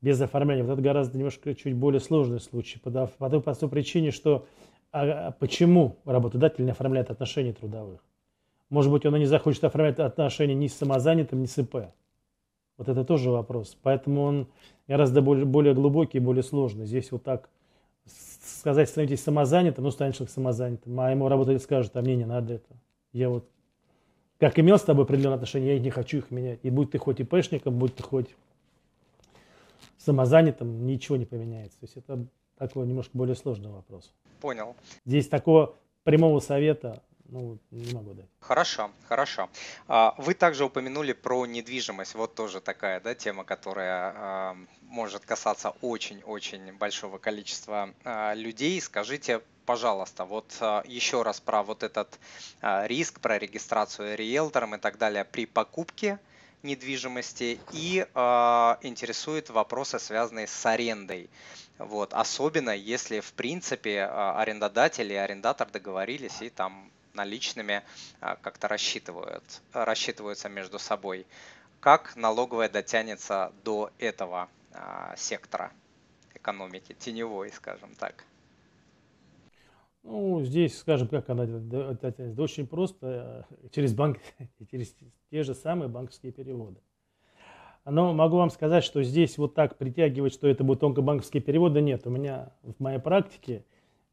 без оформления. Вот это гораздо немножко чуть более сложный случай. По, по той простой причине, что а, почему работодатель не оформляет отношения трудовых? Может быть, он и не захочет оформлять отношения ни с самозанятым, ни с ИП. Вот это тоже вопрос. Поэтому он гораздо более, более глубокий и более сложный. Здесь вот так сказать, становитесь самозанятым, ну, станешь как самозанятым, а ему работодатель скажет, а мне не надо это. Я вот, как имел с тобой определенные отношения, я не хочу их менять. И будь ты хоть и пешником, будь ты хоть самозанятым, ничего не поменяется. То есть это такой немножко более сложный вопрос. Понял. Здесь такого прямого совета ну, не могу дать. Хорошо, хорошо. А, вы также упомянули про недвижимость. Вот тоже такая да, тема, которая а, может касаться очень-очень большого количества а, людей. Скажите, пожалуйста, вот еще раз про вот этот риск, про регистрацию риэлтором и так далее при покупке недвижимости и э, интересуют вопросы, связанные с арендой. Вот. Особенно если, в принципе, арендодатель и арендатор договорились и там наличными, а, как-то рассчитывают, рассчитываются между собой. Как налоговая дотянется до этого а, сектора экономики, теневой, скажем так? Ну, здесь, скажем, как она дотянется. Очень просто, [LAUGHS] через банк, [LAUGHS] через те же самые банковские переводы. Но могу вам сказать, что здесь вот так притягивать, что это будут банковские переводы, нет. У меня в моей практике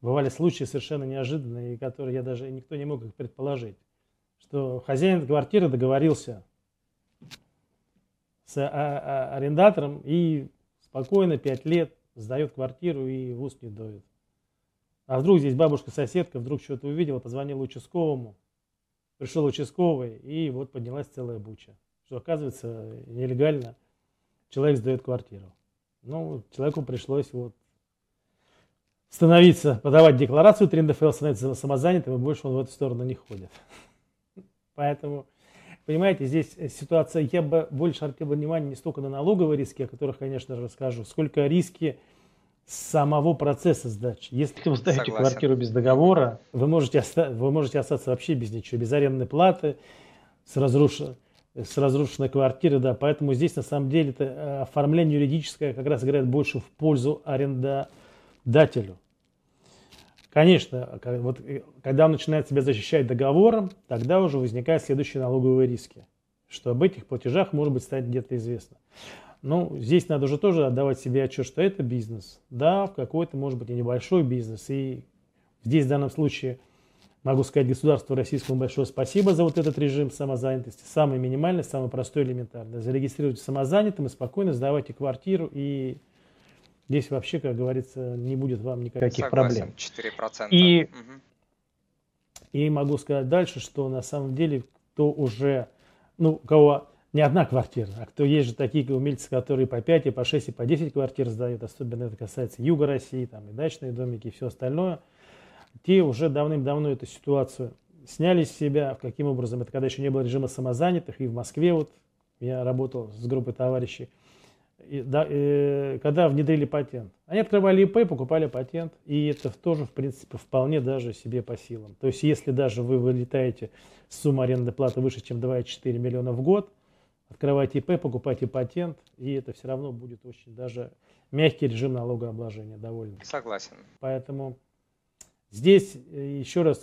бывали случаи совершенно неожиданные, которые я даже никто не мог их предположить. Что хозяин квартиры договорился с а, а, арендатором и спокойно 5 лет сдает квартиру и в уст не дует. А вдруг здесь бабушка-соседка вдруг что-то увидела, позвонила участковому, пришел участковый, и вот поднялась целая буча что, оказывается, нелегально человек сдает квартиру. Ну, человеку пришлось вот становиться, подавать декларацию 3 НДФЛ, становиться самозанятым, и больше он в эту сторону не ходит. Поэтому, понимаете, здесь ситуация, я бы больше обратил внимание не столько на налоговые риски, о которых, конечно же, расскажу, сколько риски самого процесса сдачи. Если вы ставите Согласен. квартиру без договора, вы можете, вы можете остаться вообще без ничего, без арендной платы, с разрушенной с разрушенной квартиры, да, поэтому здесь на самом деле это э, оформление юридическое как раз играет больше в пользу арендодателю. Конечно, вот, э, когда он начинает себя защищать договором, тогда уже возникают следующие налоговые риски, что об этих платежах может быть стать где-то известно. Ну, здесь надо уже тоже отдавать себе отчет, что это бизнес. Да, в какой-то, может быть, и небольшой бизнес. И здесь в данном случае – Могу сказать государству российскому большое спасибо за вот этот режим самозанятости. Самый минимальный, самый простой, элементарный. Зарегистрируйте самозанятым и спокойно сдавайте квартиру. И здесь вообще, как говорится, не будет вам никаких Согласен, проблем. 4%. И, угу. и могу сказать дальше, что на самом деле, кто уже, ну, у кого не одна квартира, а кто есть же такие умельцы, которые по 5, и по 6, и по 10 квартир сдают, особенно это касается юга России, там и дачные домики, и все остальное – те уже давным-давно эту ситуацию сняли с себя. Каким образом? Это когда еще не было режима самозанятых. И в Москве вот я работал с группой товарищей. И, да, э, когда внедрили патент. Они открывали ИП, покупали патент. И это тоже, в принципе, вполне даже себе по силам. То есть, если даже вы вылетаете с суммы арендной платы выше, чем 2,4 миллиона в год, открывайте ИП, покупайте патент, и это все равно будет очень даже мягкий режим налогообложения довольно. Согласен. Поэтому Здесь э, еще раз,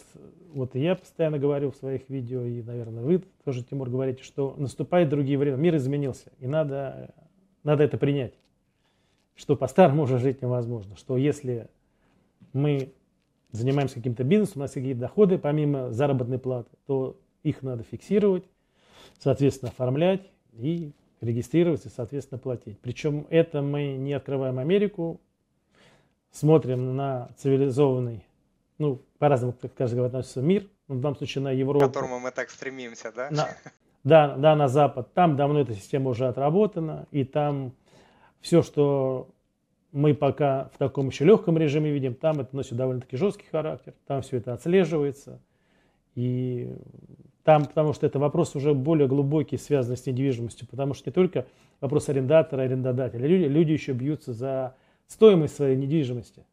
вот я постоянно говорю в своих видео, и, наверное, вы тоже, Тимур, говорите, что наступает другие времена, мир изменился, и надо, надо это принять, что по-старому уже жить невозможно, что если мы занимаемся каким-то бизнесом, у нас какие-то доходы помимо заработной платы, то их надо фиксировать, соответственно, оформлять и регистрировать и, соответственно, платить. Причем это мы не открываем Америку, смотрим на цивилизованный ну, по-разному, как каждый говорит, относится мир, ну, в данном случае на Европу. К которому мы так стремимся, да? На, да, да, на Запад. Там давно эта система уже отработана, и там все, что мы пока в таком еще легком режиме видим, там это носит довольно-таки жесткий характер, там все это отслеживается. И там, потому что это вопрос уже более глубокий, связанный с недвижимостью, потому что не только вопрос арендатора, арендодателя, люди, люди еще бьются за стоимость своей недвижимости.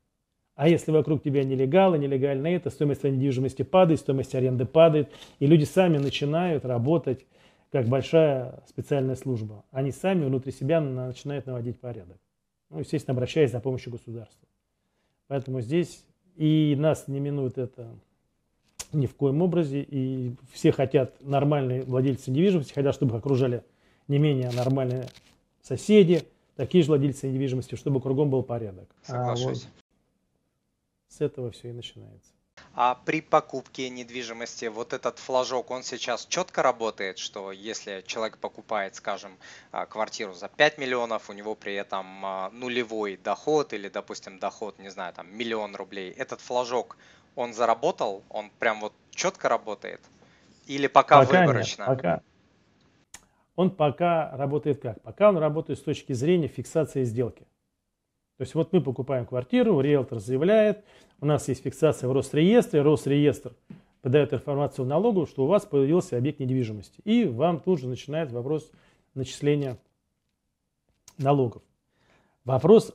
А если вокруг тебя нелегалы, нелегально это, стоимость недвижимости падает, стоимость аренды падает, и люди сами начинают работать как большая специальная служба. Они сами внутри себя начинают наводить порядок. Ну, естественно, обращаясь за помощью государства. Поэтому здесь и нас не минует это ни в коем образе, и все хотят нормальные владельцы недвижимости, хотят, чтобы их окружали не менее нормальные соседи, такие же владельцы недвижимости, чтобы кругом был порядок. Соглашусь. А вот с этого все и начинается. А при покупке недвижимости вот этот флажок, он сейчас четко работает, что если человек покупает, скажем, а, квартиру за 5 миллионов, у него при этом а, нулевой доход или, допустим, доход, не знаю, там миллион рублей, этот флажок, он заработал, он прям вот четко работает? Или пока, пока выборочно? Нет, пока. Он пока работает как? Пока он работает с точки зрения фиксации сделки. То есть вот мы покупаем квартиру, риэлтор заявляет, у нас есть фиксация в Росреестре, Росреестр подает информацию в налогу, что у вас появился объект недвижимости. И вам тут же начинает вопрос начисления налогов. Вопрос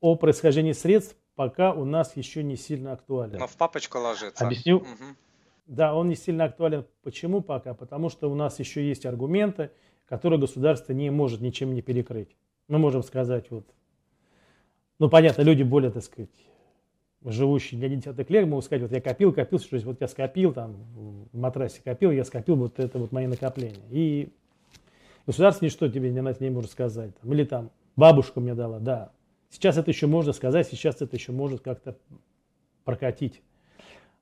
о происхождении средств пока у нас еще не сильно актуален. Но в папочку ложится. Объясню. Угу. Да, он не сильно актуален. Почему пока? Потому что у нас еще есть аргументы, которые государство не может ничем не перекрыть. Мы можем сказать, вот, ну, понятно, люди более, так сказать, живущие один десяток лет, могут сказать, вот я копил, копил, что вот я скопил, там, в матрасе копил, я скопил вот это вот мои накопления. И государство ничто тебе не, не может сказать. Там, или там, бабушка мне дала, да. Сейчас это еще можно сказать, сейчас это еще может как-то прокатить.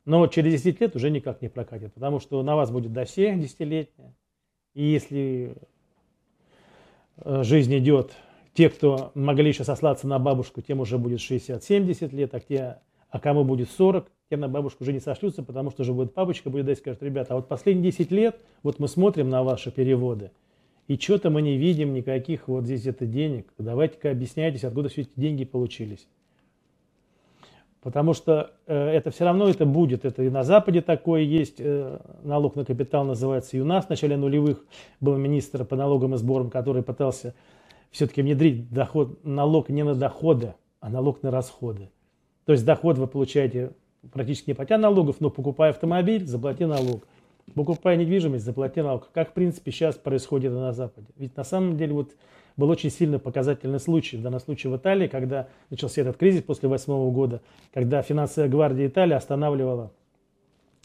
Но через 10 лет уже никак не прокатит, потому что на вас будет досье десятилетнее. И если э, жизнь идет, те, кто могли еще сослаться на бабушку, тем уже будет 60-70 лет, а, те, а кому будет 40, те на бабушку уже не сошлются, потому что уже будет бабочка, будет дать, скажет, ребята, а вот последние 10 лет, вот мы смотрим на ваши переводы, и что-то мы не видим никаких вот здесь это денег. Давайте-ка объясняйтесь, откуда все эти деньги получились. Потому что э, это все равно это будет. Это и на Западе такое есть. Э, налог на капитал называется. И у нас в начале нулевых был министр по налогам и сборам, который пытался все-таки внедрить доход, налог не на доходы, а налог на расходы. То есть доход вы получаете практически не платя налогов, но покупая автомобиль, заплати налог. Покупая недвижимость, заплати налог. Как в принципе сейчас происходит на Западе. Ведь на самом деле вот был очень сильно показательный случай, в данном случае в Италии, когда начался этот кризис после восьмого года, когда финансовая гвардия Италии останавливала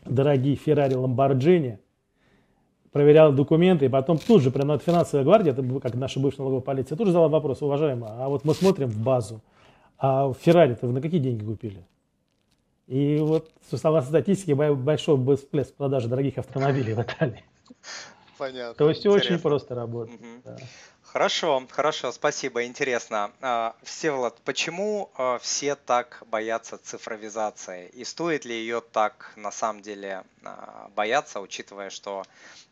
дорогие Феррари Ламборджини, проверяла документы, и потом тут же, прямо финансовая гвардия, это как наша бывшая налоговая полиция, тут же задала вопрос, уважаемая, а вот мы смотрим в базу, а Феррари-то вы на какие деньги купили? И вот, со статистики, большой был всплеск продажи дорогих автомобилей в Италии. Понятно. То есть все очень просто работает. Угу. Да. Хорошо, хорошо, спасибо, интересно. А, Всеволод, почему а, все так боятся цифровизации? И стоит ли ее так на самом деле а, бояться, учитывая, что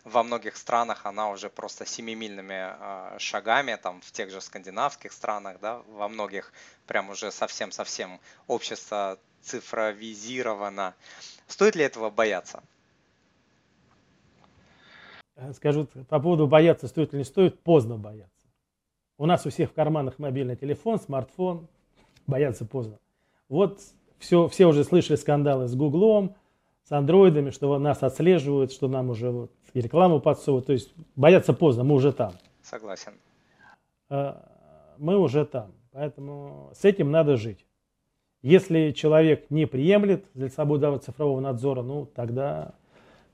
во многих странах она уже просто семимильными шагами, там в тех же скандинавских странах, да, во многих прям уже совсем-совсем общество цифровизировано. Стоит ли этого бояться? Скажу по поводу бояться, стоит или не стоит, поздно бояться. У нас у всех в карманах мобильный телефон, смартфон. Бояться поздно. Вот все, все уже слышали скандалы с Гуглом, с андроидами, что нас отслеживают, что нам уже вот рекламу подсовывают. То есть бояться поздно, мы уже там. Согласен. А, мы уже там. Поэтому с этим надо жить. Если человек не приемлет для собой данного цифрового надзора, ну тогда,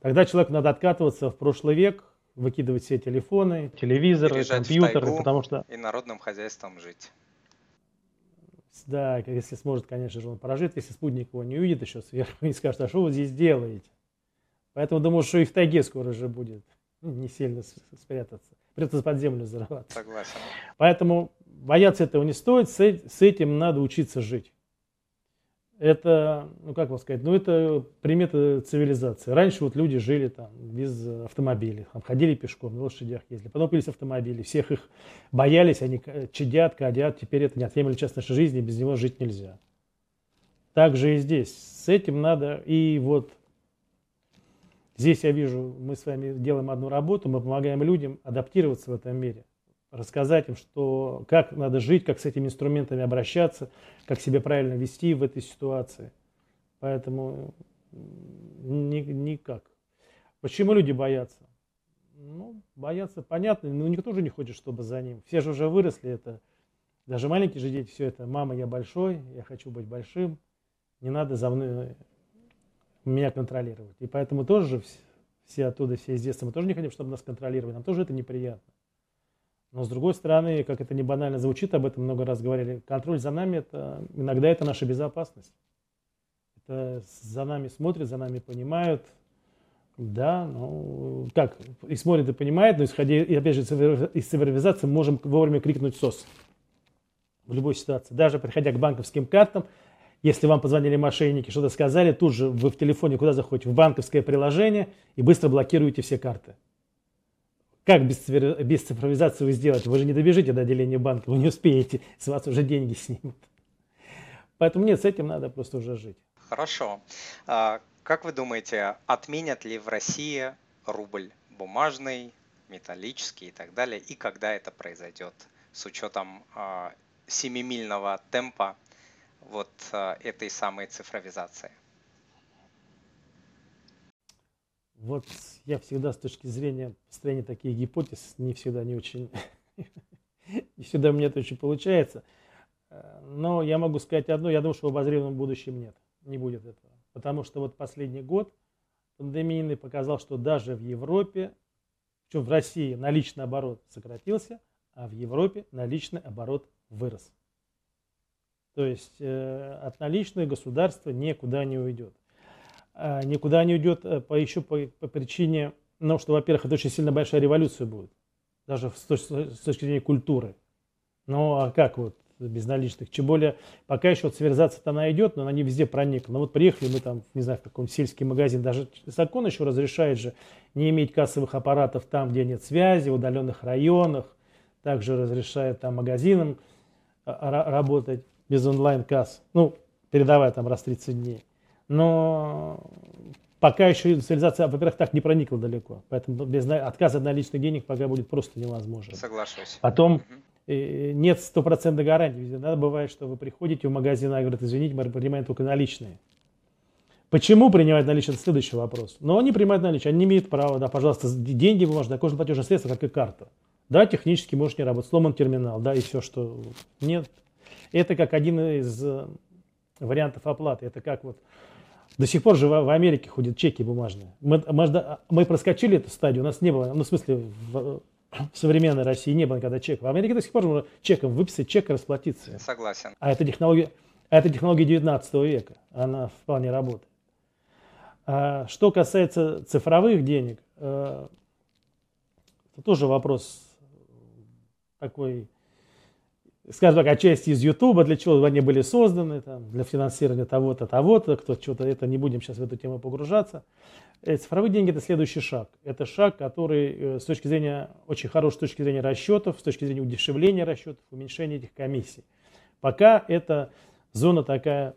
тогда человеку надо откатываться в прошлый век, выкидывать все телефоны, телевизоры, компьютеры, потому что... И народным хозяйством жить. Да, если сможет, конечно же, он прожит, если спутник его не увидит еще сверху [LAUGHS] и скажет, а что вы здесь делаете? Поэтому думаю, что и в тайге скоро же будет [LAUGHS] не сильно спрятаться. Придется под землю зарываться. Согласен. Поэтому бояться этого не стоит, с этим надо учиться жить это, ну как вам сказать, ну это примета цивилизации. Раньше вот люди жили там без автомобилей, там, ходили пешком, на лошадях ездили, потом появились автомобили, всех их боялись, они чадят, кадят, теперь это неотъемлемая часть нашей жизни, без него жить нельзя. Так же и здесь. С этим надо, и вот здесь я вижу, мы с вами делаем одну работу, мы помогаем людям адаптироваться в этом мире рассказать им, что, как надо жить, как с этими инструментами обращаться, как себя правильно вести в этой ситуации. Поэтому ни, никак. Почему люди боятся? Ну, боятся, понятно, но никто же не хочет, чтобы за ним. Все же уже выросли, это даже маленькие же дети, все это, мама, я большой, я хочу быть большим, не надо за мной меня контролировать. И поэтому тоже все оттуда, все из детства, мы тоже не хотим, чтобы нас контролировали, нам тоже это неприятно. Но с другой стороны, как это не банально звучит, об этом много раз говорили, контроль за нами, это, иногда это наша безопасность. Это за нами смотрят, за нами понимают. Да, ну, как, и смотрят и понимают, но исходя, и опять же, из цифровизации мы можем вовремя крикнуть СОС. В любой ситуации. Даже приходя к банковским картам, если вам позвонили мошенники, что-то сказали, тут же вы в телефоне куда заходите? В банковское приложение и быстро блокируете все карты. Как без, цифровизации вы сделаете? Вы же не добежите до отделения банка, вы не успеете, с вас уже деньги снимут. Поэтому нет, с этим надо просто уже жить. Хорошо. А, как вы думаете, отменят ли в России рубль бумажный, металлический и так далее, и когда это произойдет с учетом а, семимильного темпа вот а, этой самой цифровизации? Вот я всегда с точки зрения построения таких гипотез не всегда не очень, [LAUGHS] не всегда мне это очень получается. Но я могу сказать одно, я думаю, что в обозримом будущем нет, не будет этого. Потому что вот последний год пандемийный показал, что даже в Европе, причем в России наличный оборот сократился, а в Европе наличный оборот вырос. То есть э, от наличных государство никуда не уйдет. А никуда не уйдет э, по, еще по, по причине, ну, что, во-первых, это очень сильно большая революция будет, даже с точки, с точки зрения культуры. Ну, а как вот без наличных? Тем более, пока еще вот цивилизация-то она идет, но она не везде проникла. Ну, вот приехали мы там, не знаю, в каком сельский магазин, даже закон еще разрешает же не иметь кассовых аппаратов там, где нет связи, в удаленных районах, также разрешает там магазинам а, работать без онлайн-касс, ну, передавая там раз 30 дней. Но пока еще цивилизация, во-первых, так не проникла далеко. Поэтому без отказа от наличных денег пока будет просто невозможно. Соглашусь. Потом угу. нет стопроцентной гарантии. Иногда бывает, что вы приходите в магазин и говорят, извините, мы принимаем только наличные. Почему принимать наличные? Это следующий вопрос. Но они принимают наличные, они не имеют права, да, пожалуйста, деньги вы можете, кожное платежное средство, как и карта. Да, технически может не работать, сломан терминал, да, и все, что нет. Это как один из э, вариантов оплаты. Это как вот до сих пор же в Америке ходят чеки бумажные. Мы, мы, мы проскочили эту стадию, у нас не было, ну в смысле в, в современной России не было никогда чека. В Америке до сих пор можно чеком выписать чек и расплатиться. Согласен. А это технология, а это технология 19 века, она вполне работает. А что касается цифровых денег, э, это тоже вопрос такой, скажем так, отчасти из Ютуба, для чего они были созданы, там, для финансирования того-то, того-то, кто что-то, это не будем сейчас в эту тему погружаться. Э, цифровые деньги – это следующий шаг. Это шаг, который э, с точки зрения, очень хороший с точки зрения расчетов, с точки зрения удешевления расчетов, уменьшения этих комиссий. Пока это зона такая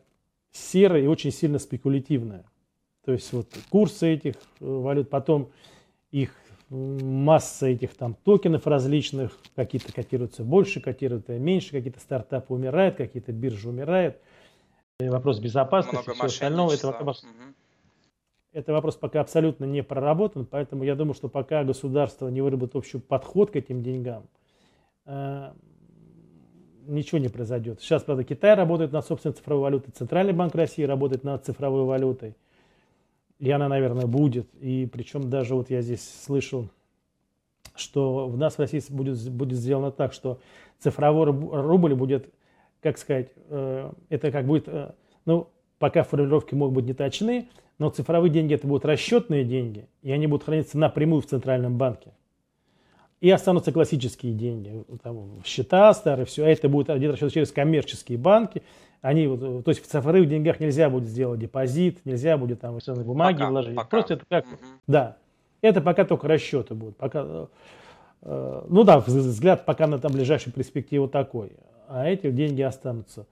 серая и очень сильно спекулятивная. То есть вот курсы этих э, валют, потом их масса этих там токенов различных, какие-то котируются больше, котируются меньше, какие-то стартапы умирают, какие-то биржи умирают. И вопрос безопасности, Много все остальное. Это вопрос, угу. это вопрос пока абсолютно не проработан, поэтому я думаю, что пока государство не выработает общий подход к этим деньгам, э, ничего не произойдет. Сейчас, правда, Китай работает над собственной цифровой валютой, Центральный банк России работает над цифровой валютой и она, наверное, будет. И причем даже вот я здесь слышал, что в нас в России будет, будет сделано так, что цифровой рубль будет, как сказать, э, это как будет, э, ну, пока формулировки могут быть не точны, но цифровые деньги это будут расчетные деньги, и они будут храниться напрямую в центральном банке. И останутся классические деньги, там, счета старые, все, а это будет расчет через коммерческие банки, они, то есть в цифровых деньгах нельзя будет сделать депозит, нельзя будет там ценные бумаги пока, вложить. Пока. Просто это как, угу. да, это пока только расчеты будут. Пока, э, ну да, взгляд пока на там ближайшую перспективу такой. А эти деньги останутся.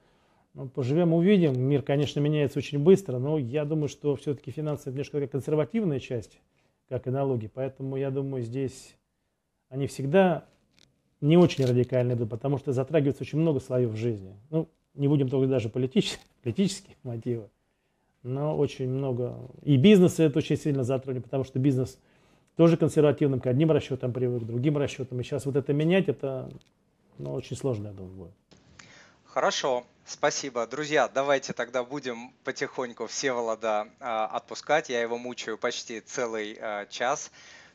Ну, поживем, увидим. Мир, конечно, меняется очень быстро, но я думаю, что все-таки финансы это немножко консервативная часть, как и налоги. Поэтому я думаю, здесь они всегда не очень радикально идут, потому что затрагивается очень много слоев жизни. Ну, не будем только даже политические, [LAUGHS] политические мотивы, но очень много. И бизнес это очень сильно затронет, потому что бизнес тоже консервативным к одним расчетам привык, к другим расчетам. И сейчас вот это менять, это ну, очень сложно, я думаю, будет. Хорошо, спасибо. Друзья, давайте тогда будем потихоньку Всеволода э, отпускать. Я его мучаю почти целый э, час.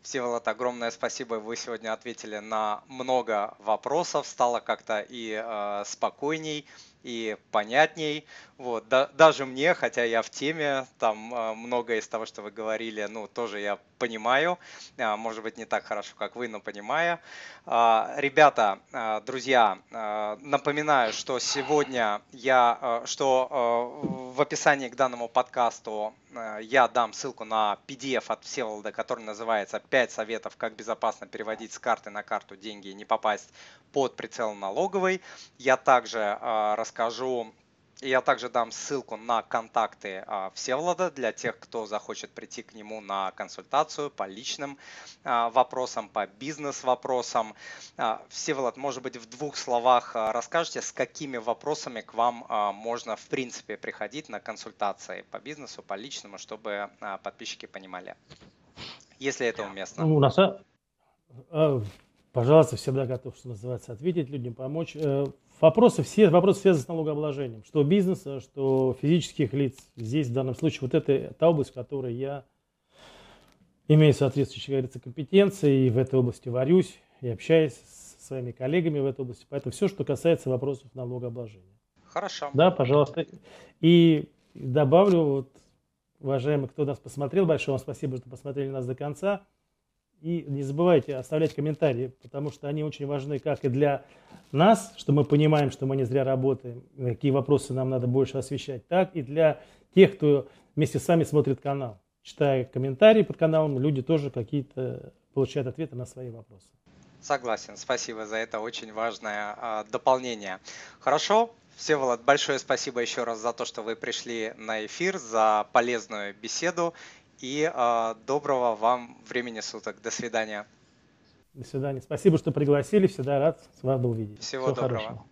Всеволод, огромное спасибо. Вы сегодня ответили на много вопросов. Стало как-то и э, спокойней, и понятней. Вот, да, даже мне, хотя я в теме, там э, многое из того, что вы говорили, ну, тоже я понимаю. Э, может быть, не так хорошо, как вы, но понимаю. Э, ребята, э, друзья, э, напоминаю, что сегодня я, э, что э, в описании к данному подкасту э, я дам ссылку на PDF от Всеволода, который называется «5 советов, как безопасно переводить с карты на карту деньги и не попасть под прицел налоговой». Я также э, расскажу я также дам ссылку на контакты а, Всеволода для тех, кто захочет прийти к нему на консультацию по личным а, вопросам, по бизнес-вопросам. А, Всеволод, может быть, в двух словах расскажете, с какими вопросами к вам можно, в принципе, приходить на консультации по бизнесу, по личному, чтобы подписчики понимали. если это уместно. Ну, у нас, пожалуйста, всегда готов, что называется, ответить людям, помочь. Вопросы, все вопросы связаны с налогообложением, что бизнеса, что физических лиц. Здесь в данном случае вот это та область, в которой я имею соответствующие, говорится, компетенции и в этой области варюсь и общаюсь со своими коллегами в этой области. Поэтому все, что касается вопросов налогообложения. Хорошо. Да, пожалуйста. И добавлю, вот, уважаемый, кто нас посмотрел, большое вам спасибо, что посмотрели нас до конца. И не забывайте оставлять комментарии, потому что они очень важны как и для нас, что мы понимаем, что мы не зря работаем, какие вопросы нам надо больше освещать, так и для тех, кто вместе с вами смотрит канал. Читая комментарии под каналом, люди тоже какие-то получают ответы на свои вопросы. Согласен, спасибо за это очень важное а, дополнение. Хорошо, Всеволод, большое спасибо еще раз за то, что вы пришли на эфир, за полезную беседу и а, доброго вам времени суток. До свидания. До свидания. Спасибо, что пригласили. Всегда рад с вами увидеть. Всего, Всего доброго. Хорошего.